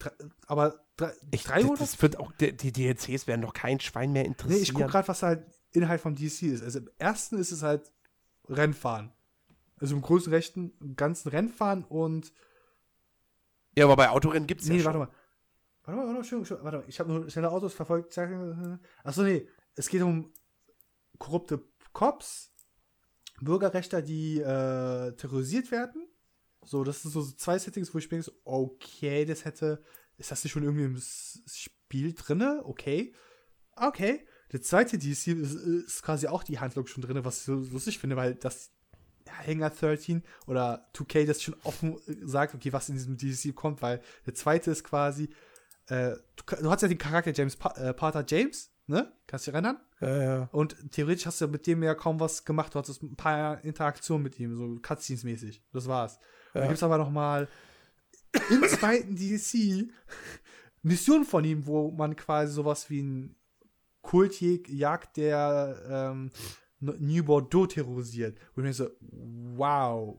Drei, aber drei, Ich, drei das, Monate? das wird auch, die, die DLCs werden doch kein Schwein mehr Nee, interessieren. ich gucke gerade, was halt Inhalt vom DLC ist. Also im ersten ist es halt Rennfahren. Also im großen Rechten, im ganzen Rennfahren und. ja, aber bei Autorennen gibt es ja nee, warte mal. Warte mal, warte mal, schön, schön, warte mal. Ich habe nur schnelle Autos verfolgt. Achso, nee. Es geht um korrupte Cops, Bürgerrechter, die äh, terrorisiert werden. So, das sind so zwei Settings, wo ich denke, so, okay, das hätte. Ist das nicht schon irgendwie im Spiel drinne? Okay. Okay. Der zweite DLC ist, ist quasi auch die Handlung schon drin, was ich so lustig finde, weil das Hangar 13 oder 2K das schon offen sagt, okay, was in diesem DLC kommt, weil der zweite ist quasi, äh, du, du hast ja den Charakter James pa äh, Pater James, ne? Kannst du dich erinnern? Ja, ja. Und theoretisch hast du mit dem ja kaum was gemacht. Du hattest ein paar Interaktionen mit ihm, so Cutscenes-mäßig. Das war's. Ja. Dann gibt's aber noch mal im zweiten DLC Missionen von ihm, wo man quasi sowas wie ein Kultjagd der ähm, New Bordeaux terrorisiert. Und ich mir so, wow,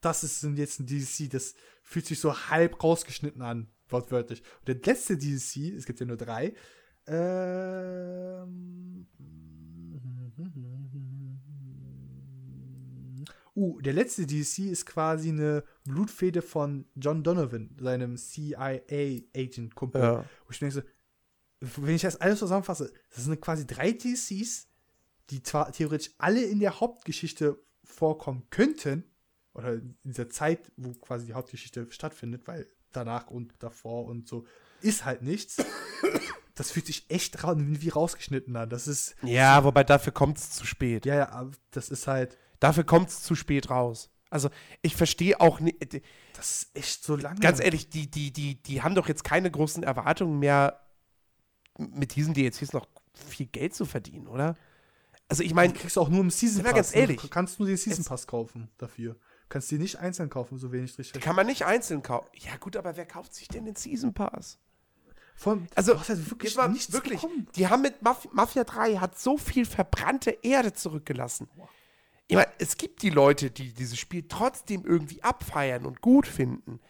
das ist jetzt ein DLC, das fühlt sich so halb rausgeschnitten an, wortwörtlich. Und der letzte DLC, es gibt ja nur drei, ähm, uh, der letzte DLC ist quasi eine Blutfede von John Donovan, seinem CIA-Agent-Kumpel. Ja. Wo ich denke so, wenn ich das alles zusammenfasse, das sind quasi drei DCs, die zwar theoretisch alle in der Hauptgeschichte vorkommen könnten, oder in dieser Zeit, wo quasi die Hauptgeschichte stattfindet, weil danach und davor und so ist halt nichts. Das fühlt sich echt ra wie rausgeschnitten an. Das ist, ja, wobei dafür kommt es zu spät. ja, ja, das ist halt, Dafür kommt es zu spät raus. Also, ich verstehe auch nicht. das ist echt so lange. Ganz ehrlich, die, die, die, die haben doch jetzt keine großen Erwartungen mehr, mit diesen DLCs noch viel Geld zu verdienen, oder? Also, ich meine, kriegst du auch nur im Season Pass. ganz ehrlich? Du kannst nur den Season Pass kaufen dafür. Du kannst die nicht einzeln kaufen, so wenig richtig. die kann man nicht einzeln kaufen. Ja, gut, aber wer kauft sich denn den Season Pass? Vor, Also, hast halt wirklich Jetzt mal wirklich, bekommen. die haben mit Maf Mafia 3 hat so viel verbrannte Erde zurückgelassen. Ich meine, es gibt die Leute, die dieses Spiel trotzdem irgendwie abfeiern und gut finden.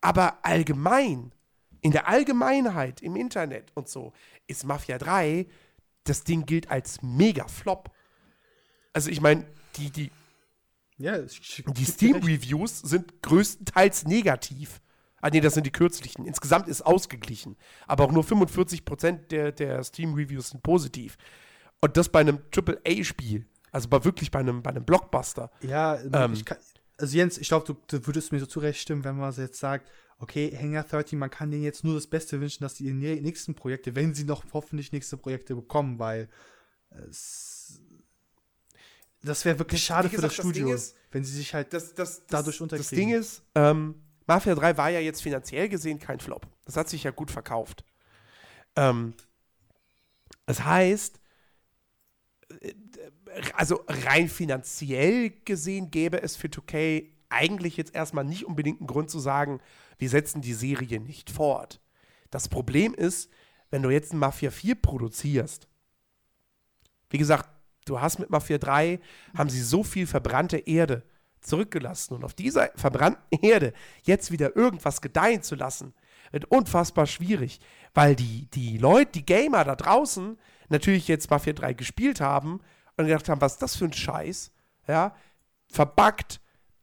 Aber allgemein, in der Allgemeinheit, im Internet und so, ist Mafia 3, das Ding gilt als mega Flop. Also ich meine, die, die, Ja, die. Steam-Reviews sind größtenteils negativ. Ah, nee, das sind die kürzlichen. Insgesamt ist ausgeglichen. Aber auch nur 45% der, der Steam-Reviews sind positiv. Und das bei einem AAA-Spiel. Also bei wirklich bei einem, bei einem Blockbuster. Ja, Ähm. ich kann, also Jens, ich glaube, du, du würdest mir so zurecht stimmen, wenn man jetzt sagt, okay, Hangar 13, man kann denen jetzt nur das Beste wünschen, dass die ihre nächsten Projekte, wenn sie noch hoffentlich nächste Projekte bekommen, weil es, das wäre wirklich Das- schade wie für das gesagt, das Studio, ist- wenn sie sich halt Das, das, das, Dadurch Das unterkriegen. Ding ist, ähm, Mafia 3 war ja jetzt finanziell gesehen kein Flop. Das hat sich ja gut verkauft. Ähm, das heißt, äh, also rein finanziell gesehen gäbe es für 2K eigentlich jetzt erstmal nicht unbedingt einen Grund zu sagen, wir setzen die Serie nicht fort. Das Problem ist, wenn du jetzt ein Mafia 4 produzierst, wie gesagt, du hast mit Mafia 3, haben sie so viel verbrannte Erde zurückgelassen. Und auf dieser verbrannten Erde jetzt wieder irgendwas gedeihen zu lassen, wird unfassbar schwierig, weil die, die Leute, die Gamer da draußen natürlich jetzt Mafia 3 gespielt haben und gedacht haben, was ist das für ein Scheiß? Ja, verbuggt,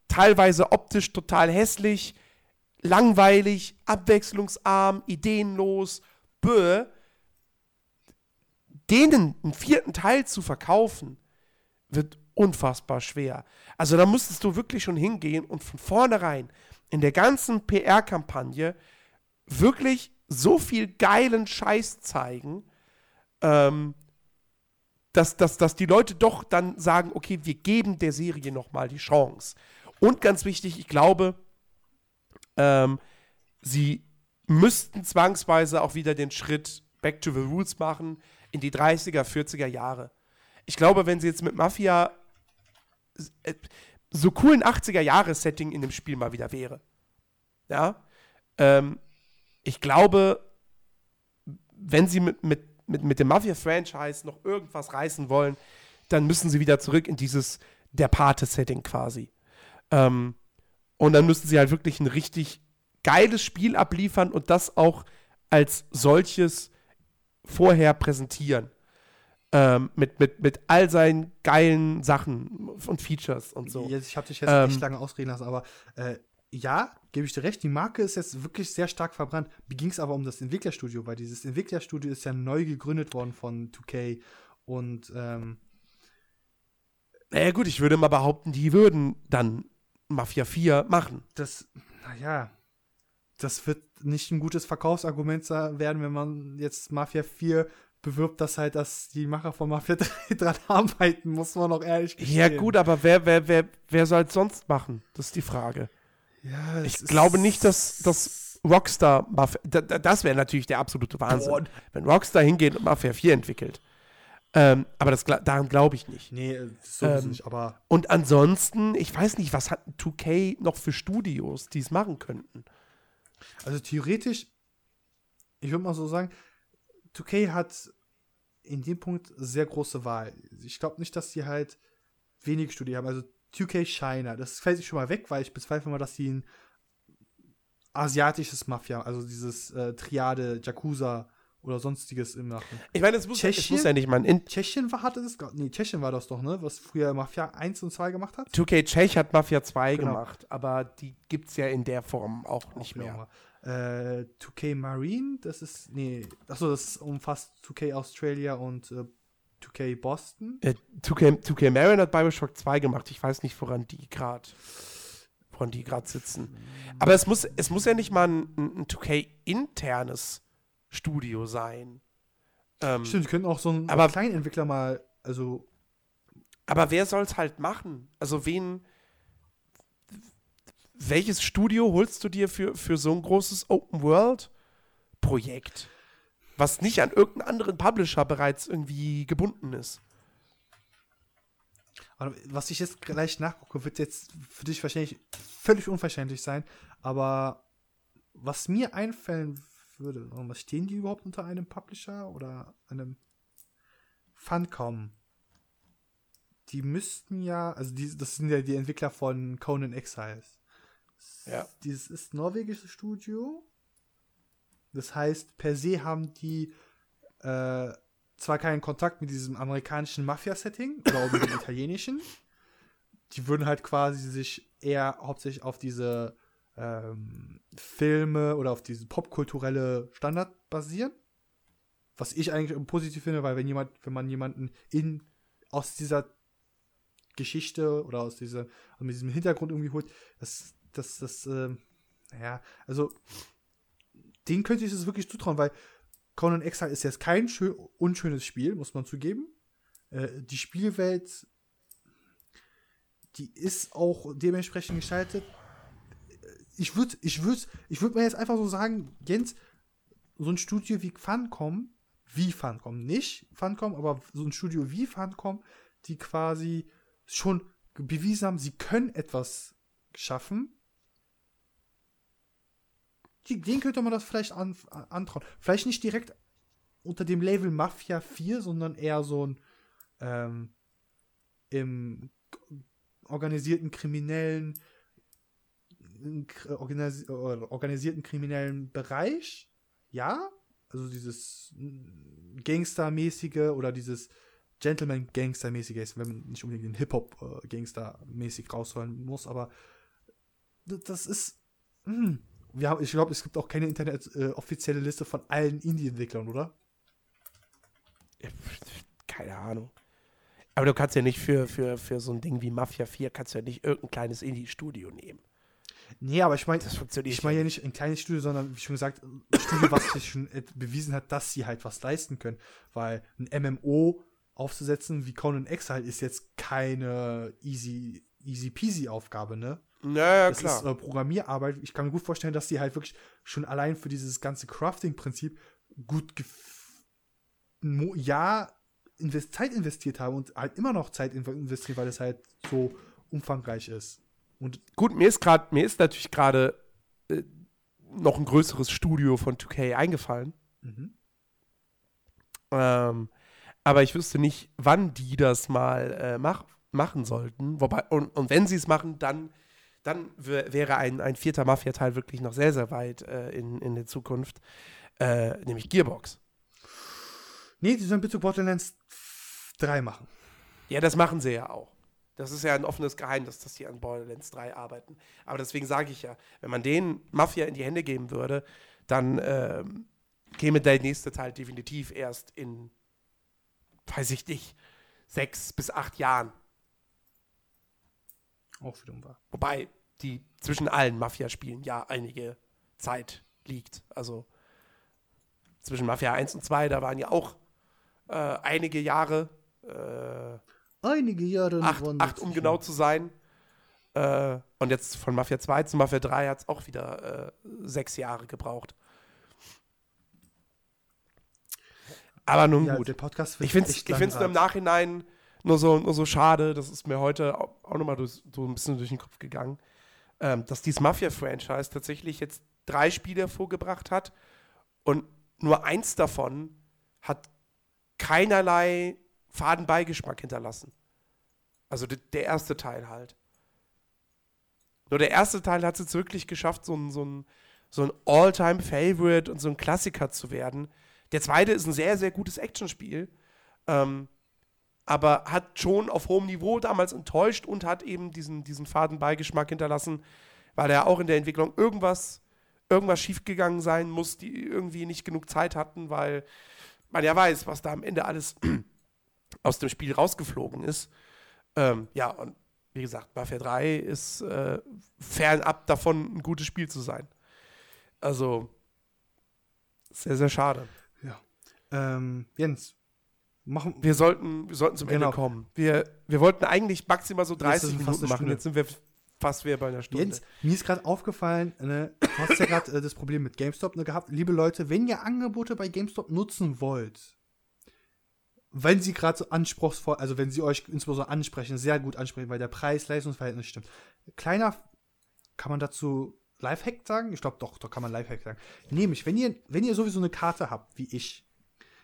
teilweise optisch total hässlich, langweilig, abwechslungsarm, ideenlos, böh. Denen einen vierten Teil zu verkaufen, wird unfassbar schwer. Also da musstest du wirklich schon hingehen und von vornherein in der ganzen PR-Kampagne wirklich so viel geilen Scheiß zeigen, ähm, dass, dass, dass die Leute doch dann sagen, okay, wir geben der Serie nochmal die Chance. Und ganz wichtig, ich glaube, ähm, sie müssten zwangsweise auch wieder den Schritt back to the roots machen in die 30er, 40er Jahre. Ich glaube, wenn sie jetzt mit Mafia äh, so cool ein 80er-Jahre-Setting in dem Spiel mal wieder wäre. Ja. Ähm, ich glaube, wenn sie mit, mit, mit, mit dem Mafia-Franchise noch irgendwas reißen wollen, dann müssen sie wieder zurück in dieses der Pate-Setting quasi. Ähm, und dann müssen sie halt wirklich ein richtig geiles Spiel abliefern und das auch als solches vorher präsentieren. Ähm, mit, mit, mit all seinen geilen Sachen und Features und so. Jetzt, ich habe dich jetzt Ähm, echt lange ausreden lassen, aber äh, ja, gebe ich dir recht, die Marke ist jetzt wirklich sehr stark verbrannt. Mir ging es aber um das Entwicklerstudio, weil dieses Entwicklerstudio ist ja neu gegründet worden von 2K und ähm, Naja, gut, ich würde mal behaupten, die würden dann Mafia 4 machen. das, naja, das wird nicht ein gutes Verkaufsargument sa- werden, wenn man jetzt Mafia 4 bewirbt, dass halt dass die Macher von Mafia 3 dran arbeiten, muss man auch ehrlich Ja, gestehen. gut, aber wer, wer, wer, wer soll es sonst machen? Das ist die Frage. Ja, Ich glaube nicht, dass, dass Rockstar Mafia. da- da- Das wäre natürlich der absolute Wahnsinn, Boah. wenn Rockstar hingeht und Mafia 4 entwickelt. Ähm, aber das, daran glaube ich nicht. Nee, das sowieso Ähm, nicht, aber Und ansonsten, ich weiß nicht, was hat 2K noch für Studios, die es machen könnten? Also theoretisch, ich würde mal so sagen, 2K hat in dem Punkt sehr große Wahl. Ich glaube nicht, dass die halt wenig Studien haben. Also 2K China, das fällt sich schon mal weg, weil ich bezweifle mal, dass die ein asiatisches Mafia, also dieses äh, Triade, Yakuza oder sonstiges im machen. Ich meine, es muss, es Tschechien? muss ja nicht mal ein. In Tschechien war, hatte das, gar- nee, Tschechien war das doch, ne, was früher Mafia 1 und 2 gemacht hat. 2K Tschech hat Mafia 2 Genau. gemacht, aber die gibt es ja in der Form auch nicht mehr. Äh, 2K Marine, das ist, nee, achso, das umfasst 2K Australia und äh, 2K Boston. Äh, 2K, 2K Marin hat Bioshock 2 gemacht. Ich weiß nicht, woran die gerade woran die gerade sitzen. Aber es muss, es muss ja nicht mal ein, ein 2K-internes Studio sein. Ähm, Stimmt, könnten auch so einen Aber- Kleinentwickler mal, also, Aber wer soll es halt machen? Also wen. Welches Studio holst du dir für, für so ein großes Open-World-Projekt? Was nicht an irgendeinen anderen Publisher bereits irgendwie gebunden ist. was ich jetzt gleich nachgucke, wird jetzt für dich wahrscheinlich völlig unverständlich sein, aber was mir einfallen würde, und was stehen die überhaupt unter einem Publisher oder einem Funcom? Die müssten ja, also die, das sind ja die Entwickler von Conan Exiles. Ja. Dieses ist norwegisches Studio. Das heißt, per se haben die äh, zwar keinen Kontakt mit diesem amerikanischen Mafia-Setting oder auch mit dem italienischen. Die würden halt quasi sich eher hauptsächlich auf diese ähm, Filme oder auf diese popkulturelle Standard basieren. Was ich eigentlich positiv finde, weil wenn jemand, wenn man jemanden in aus dieser Geschichte oder aus dieser, also mit diesem Hintergrund irgendwie holt, das, das, das, ähm, ja, also den könnte ich es wirklich zutrauen, weil Conan Exile ist jetzt kein schön, unschönes Spiel, muss man zugeben. Äh, die Spielwelt, die ist auch dementsprechend gestaltet. Ich würde, ich würde, ich würde mir jetzt einfach so sagen, Jens, so ein Studio wie Funcom, wie Funcom, nicht Funcom, aber so ein Studio wie Funcom, die quasi schon bewiesen haben, sie können etwas schaffen. Die, den könnte man das vielleicht an, antrauen. Vielleicht nicht direkt unter dem Label Mafia 4, sondern eher so ein ähm, im organisierten kriminellen organisi organisierten kriminellen Bereich, ja, also dieses Gangster-mäßige oder dieses Gentleman-Gangster-mäßige, wenn man nicht unbedingt den Hip-Hop-Gangster-mäßig rausholen muss, aber das ist. Mh. Hm, ja, ich glaube, es gibt auch keine Internet äh, offizielle Liste von allen Indie-Entwicklern, oder? Keine Ahnung. Aber du kannst ja nicht für, für, für so ein Ding wie Mafia 4 kannst ja nicht irgendein kleines Indie-Studio nehmen. Nee, aber ich meine, ich meine ja nicht ein kleines Studio, sondern wie schon gesagt, ein Studio, was sich schon bewiesen hat, dass sie halt was leisten können. Weil ein MMO aufzusetzen wie Conan Exile ist jetzt keine easy, easy peasy Aufgabe, ne? Naja, das klar. ist äh, Programmierarbeit. Ich kann mir gut vorstellen, dass die halt wirklich schon allein für dieses ganze Crafting-Prinzip gut Jahr invest Zeit investiert haben und halt immer noch Zeit investieren, weil es halt so umfangreich ist. Und gut, mir ist gerade, mir ist natürlich gerade äh, noch ein größeres Studio von 2K eingefallen. Mhm. Ähm, aber ich wüsste nicht, wann die das mal äh, mach, machen sollten. Wobei, und, und wenn sie es machen, dann, dann wäre ein, ein vierter Mafia-Teil wirklich noch sehr, sehr weit äh, in, in der Zukunft. Äh, nämlich Gearbox. Nee, die sollen bitte Borderlands 3 machen. Ja, das machen sie ja auch. Das ist ja ein offenes Geheimnis, dass die an Borderlands 3 arbeiten. Aber deswegen sage ich ja, wenn man den Mafia in die Hände geben würde, dann ähm, käme der nächste Teil definitiv erst in, weiß ich nicht, sechs bis acht Jahren. Auch wiederum wahr. Wobei die zwischen allen Mafia-Spielen ja einige Zeit liegt. Also zwischen Mafia 1 und 2, da waren ja auch äh, einige Jahre. Äh, einige Jahre. Acht, acht um genau zu sein. Äh, und jetzt von Mafia 2 zu Mafia 3 hat es auch wieder äh, sechs Jahre gebraucht. Aber nun ja, gut. Der Podcast ich finde es nur im Nachhinein nur so, nur so schade, das ist mir heute auch, auch nochmal so ein bisschen durch den Kopf gegangen, ähm, dass dieses Mafia-Franchise tatsächlich jetzt drei Spiele vorgebracht hat und nur eins davon hat keinerlei Fadenbeigeschmack hinterlassen. Also der erste Teil halt. Nur der erste Teil hat es jetzt wirklich geschafft, so ein, so ein, so ein All-Time-Favorite und so ein Klassiker zu werden. Der zweite ist ein sehr, sehr gutes Actionspiel. Ähm, aber hat schon auf hohem Niveau damals enttäuscht und hat eben diesen, diesen Fadenbeigeschmack hinterlassen, weil er auch in der Entwicklung irgendwas, irgendwas schiefgegangen sein muss, die irgendwie nicht genug Zeit hatten, weil man ja weiß, was da am Ende alles aus dem Spiel rausgeflogen ist. Ähm, ja, und wie gesagt, Mafia 3 ist äh, fernab davon, ein gutes Spiel zu sein. Also, sehr, sehr schade. Ja. Ähm, Jens, machen wir sollten, wir sollten zum genau. Ende kommen. Wir, wir wollten eigentlich maximal so 30 Minuten machen, jetzt sind wir fast wieder bei einer Stunde. Jens, mir ist gerade aufgefallen, ne, du hast ja gerade äh, das Problem mit GameStop ne, gehabt. Liebe Leute, wenn ihr Angebote bei GameStop nutzen wollt, wenn sie gerade so anspruchsvoll, also wenn sie euch insbesondere ansprechen, sehr gut ansprechen, weil der Preis-Leistungsverhältnis stimmt. Kleiner, kann man dazu Lifehack sagen? Ich glaube doch, da kann man Lifehack sagen. Nämlich, wenn ihr, wenn ihr sowieso eine Karte habt, wie ich,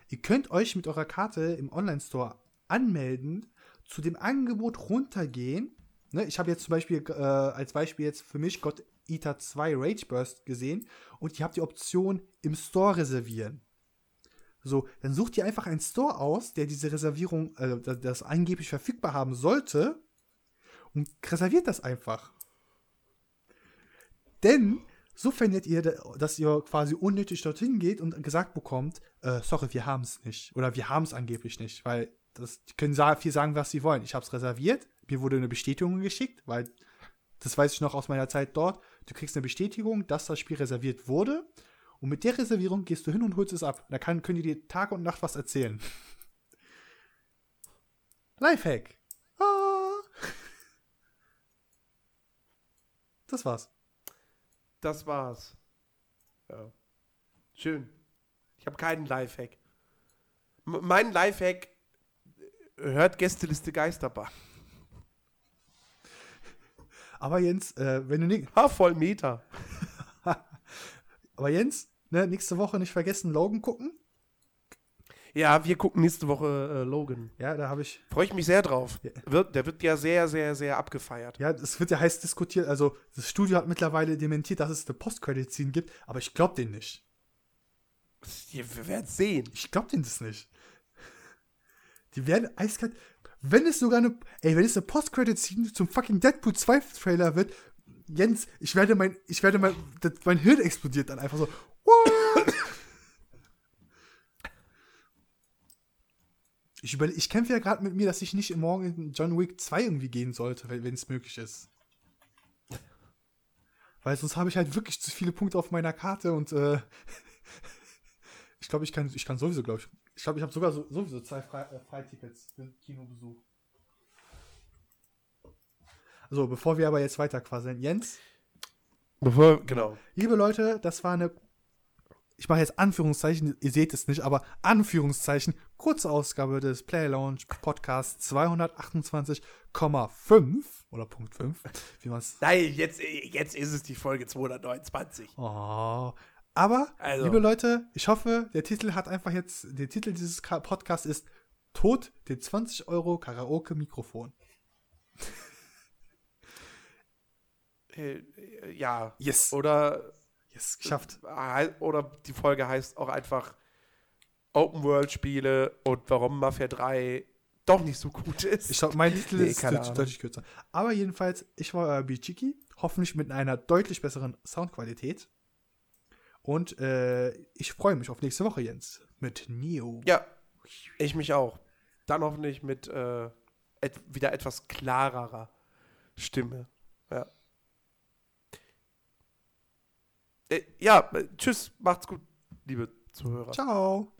ihr könnt euch mit eurer Karte im Online-Store anmelden, zu dem Angebot runtergehen. Ne, ich habe jetzt zum Beispiel äh, als Beispiel jetzt für mich God Eater 2 Rage Burst gesehen und ihr habt die Option im Store reservieren. So, dann sucht ihr einfach einen Store aus, der diese Reservierung, äh, das angeblich verfügbar haben sollte und reserviert das einfach. Denn so findet ihr, dass ihr quasi unnötig dorthin geht und gesagt bekommt, äh, sorry, wir haben es nicht. Oder wir haben es angeblich nicht, weil das, die können viel sagen, was sie wollen. Ich habe es reserviert, mir wurde eine Bestätigung geschickt, weil das weiß ich noch aus meiner Zeit dort. Du kriegst eine Bestätigung, dass das Spiel reserviert wurde und mit der Reservierung gehst du hin und holst es ab. Da kann, können die dir Tag und Nacht was erzählen. Lifehack. Ah. Das war's. Das war's. Ja. Schön. Ich habe keinen Lifehack. M mein Lifehack äh, hört Gästeliste Geisterbahn. Aber Jens, äh, wenn du nicht. Ha, voll Meter. Aber Jens, ne, nächste Woche nicht vergessen, Logan gucken. Ja, wir gucken nächste Woche äh, Logan. Ja, da habe ich. Freue ich mich sehr drauf. Ja. Wird, der wird ja sehr, sehr, sehr abgefeiert. Ja, es wird ja heiß diskutiert. Also, das Studio hat mittlerweile dementiert, dass es eine Post-Credit-Scene gibt, aber ich glaube den nicht. Wir werden sehen. Ich glaube denen das nicht. Die werden eiskalt. Wenn es sogar eine. Ey, wenn es eine Post-Credit-Scene zum fucking Deadpool 2 Trailer wird, Jens, ich werde mein. Ich werde mein. Das, mein Hirn explodiert dann einfach so. What? Ich, ich kämpfe ja gerade mit mir, dass ich nicht morgen in John Wick 2 irgendwie gehen sollte, wenn es möglich ist. Weil sonst habe ich halt wirklich zu viele Punkte auf meiner Karte und äh, ich glaube, ich kann, ich kann sowieso, glaube ich. Ich glaube, ich habe sogar so, sowieso zwei äh, Freitickets für Kinobesuch. So, bevor wir aber jetzt weiter quasseln. Jens, Bevor, genau. liebe Leute, das war eine, ich mache jetzt Anführungszeichen, ihr seht es nicht, aber Anführungszeichen, kurze Ausgabe des Play Lounge Podcast 228,5 oder Punkt 5, wie man es Nein, jetzt, jetzt ist es die Folge 229. Oh. Aber, Also. liebe Leute, ich hoffe, der Titel hat einfach jetzt, der Titel dieses Podcasts ist Tod den 20 Euro Karaoke-Mikrofon. Äh, ja. Yes. Oder, Yes, geschafft. äh, oder die Folge heißt auch einfach Open-World-Spiele und warum Mafia 3 doch nicht so gut ist. Ich glaube, mein Titel Nee, ist deutlich, kürzer. Aber jedenfalls, ich war euer Bichiki, hoffentlich mit einer deutlich besseren Soundqualität. Und äh, ich freue mich auf nächste Woche, Jens, mit Neo. Ja, ich mich auch. Dann hoffentlich mit äh, et wieder etwas klarerer Stimme. Ja. Äh, ja, äh, tschüss, macht's gut, liebe Zuhörer. Ciao.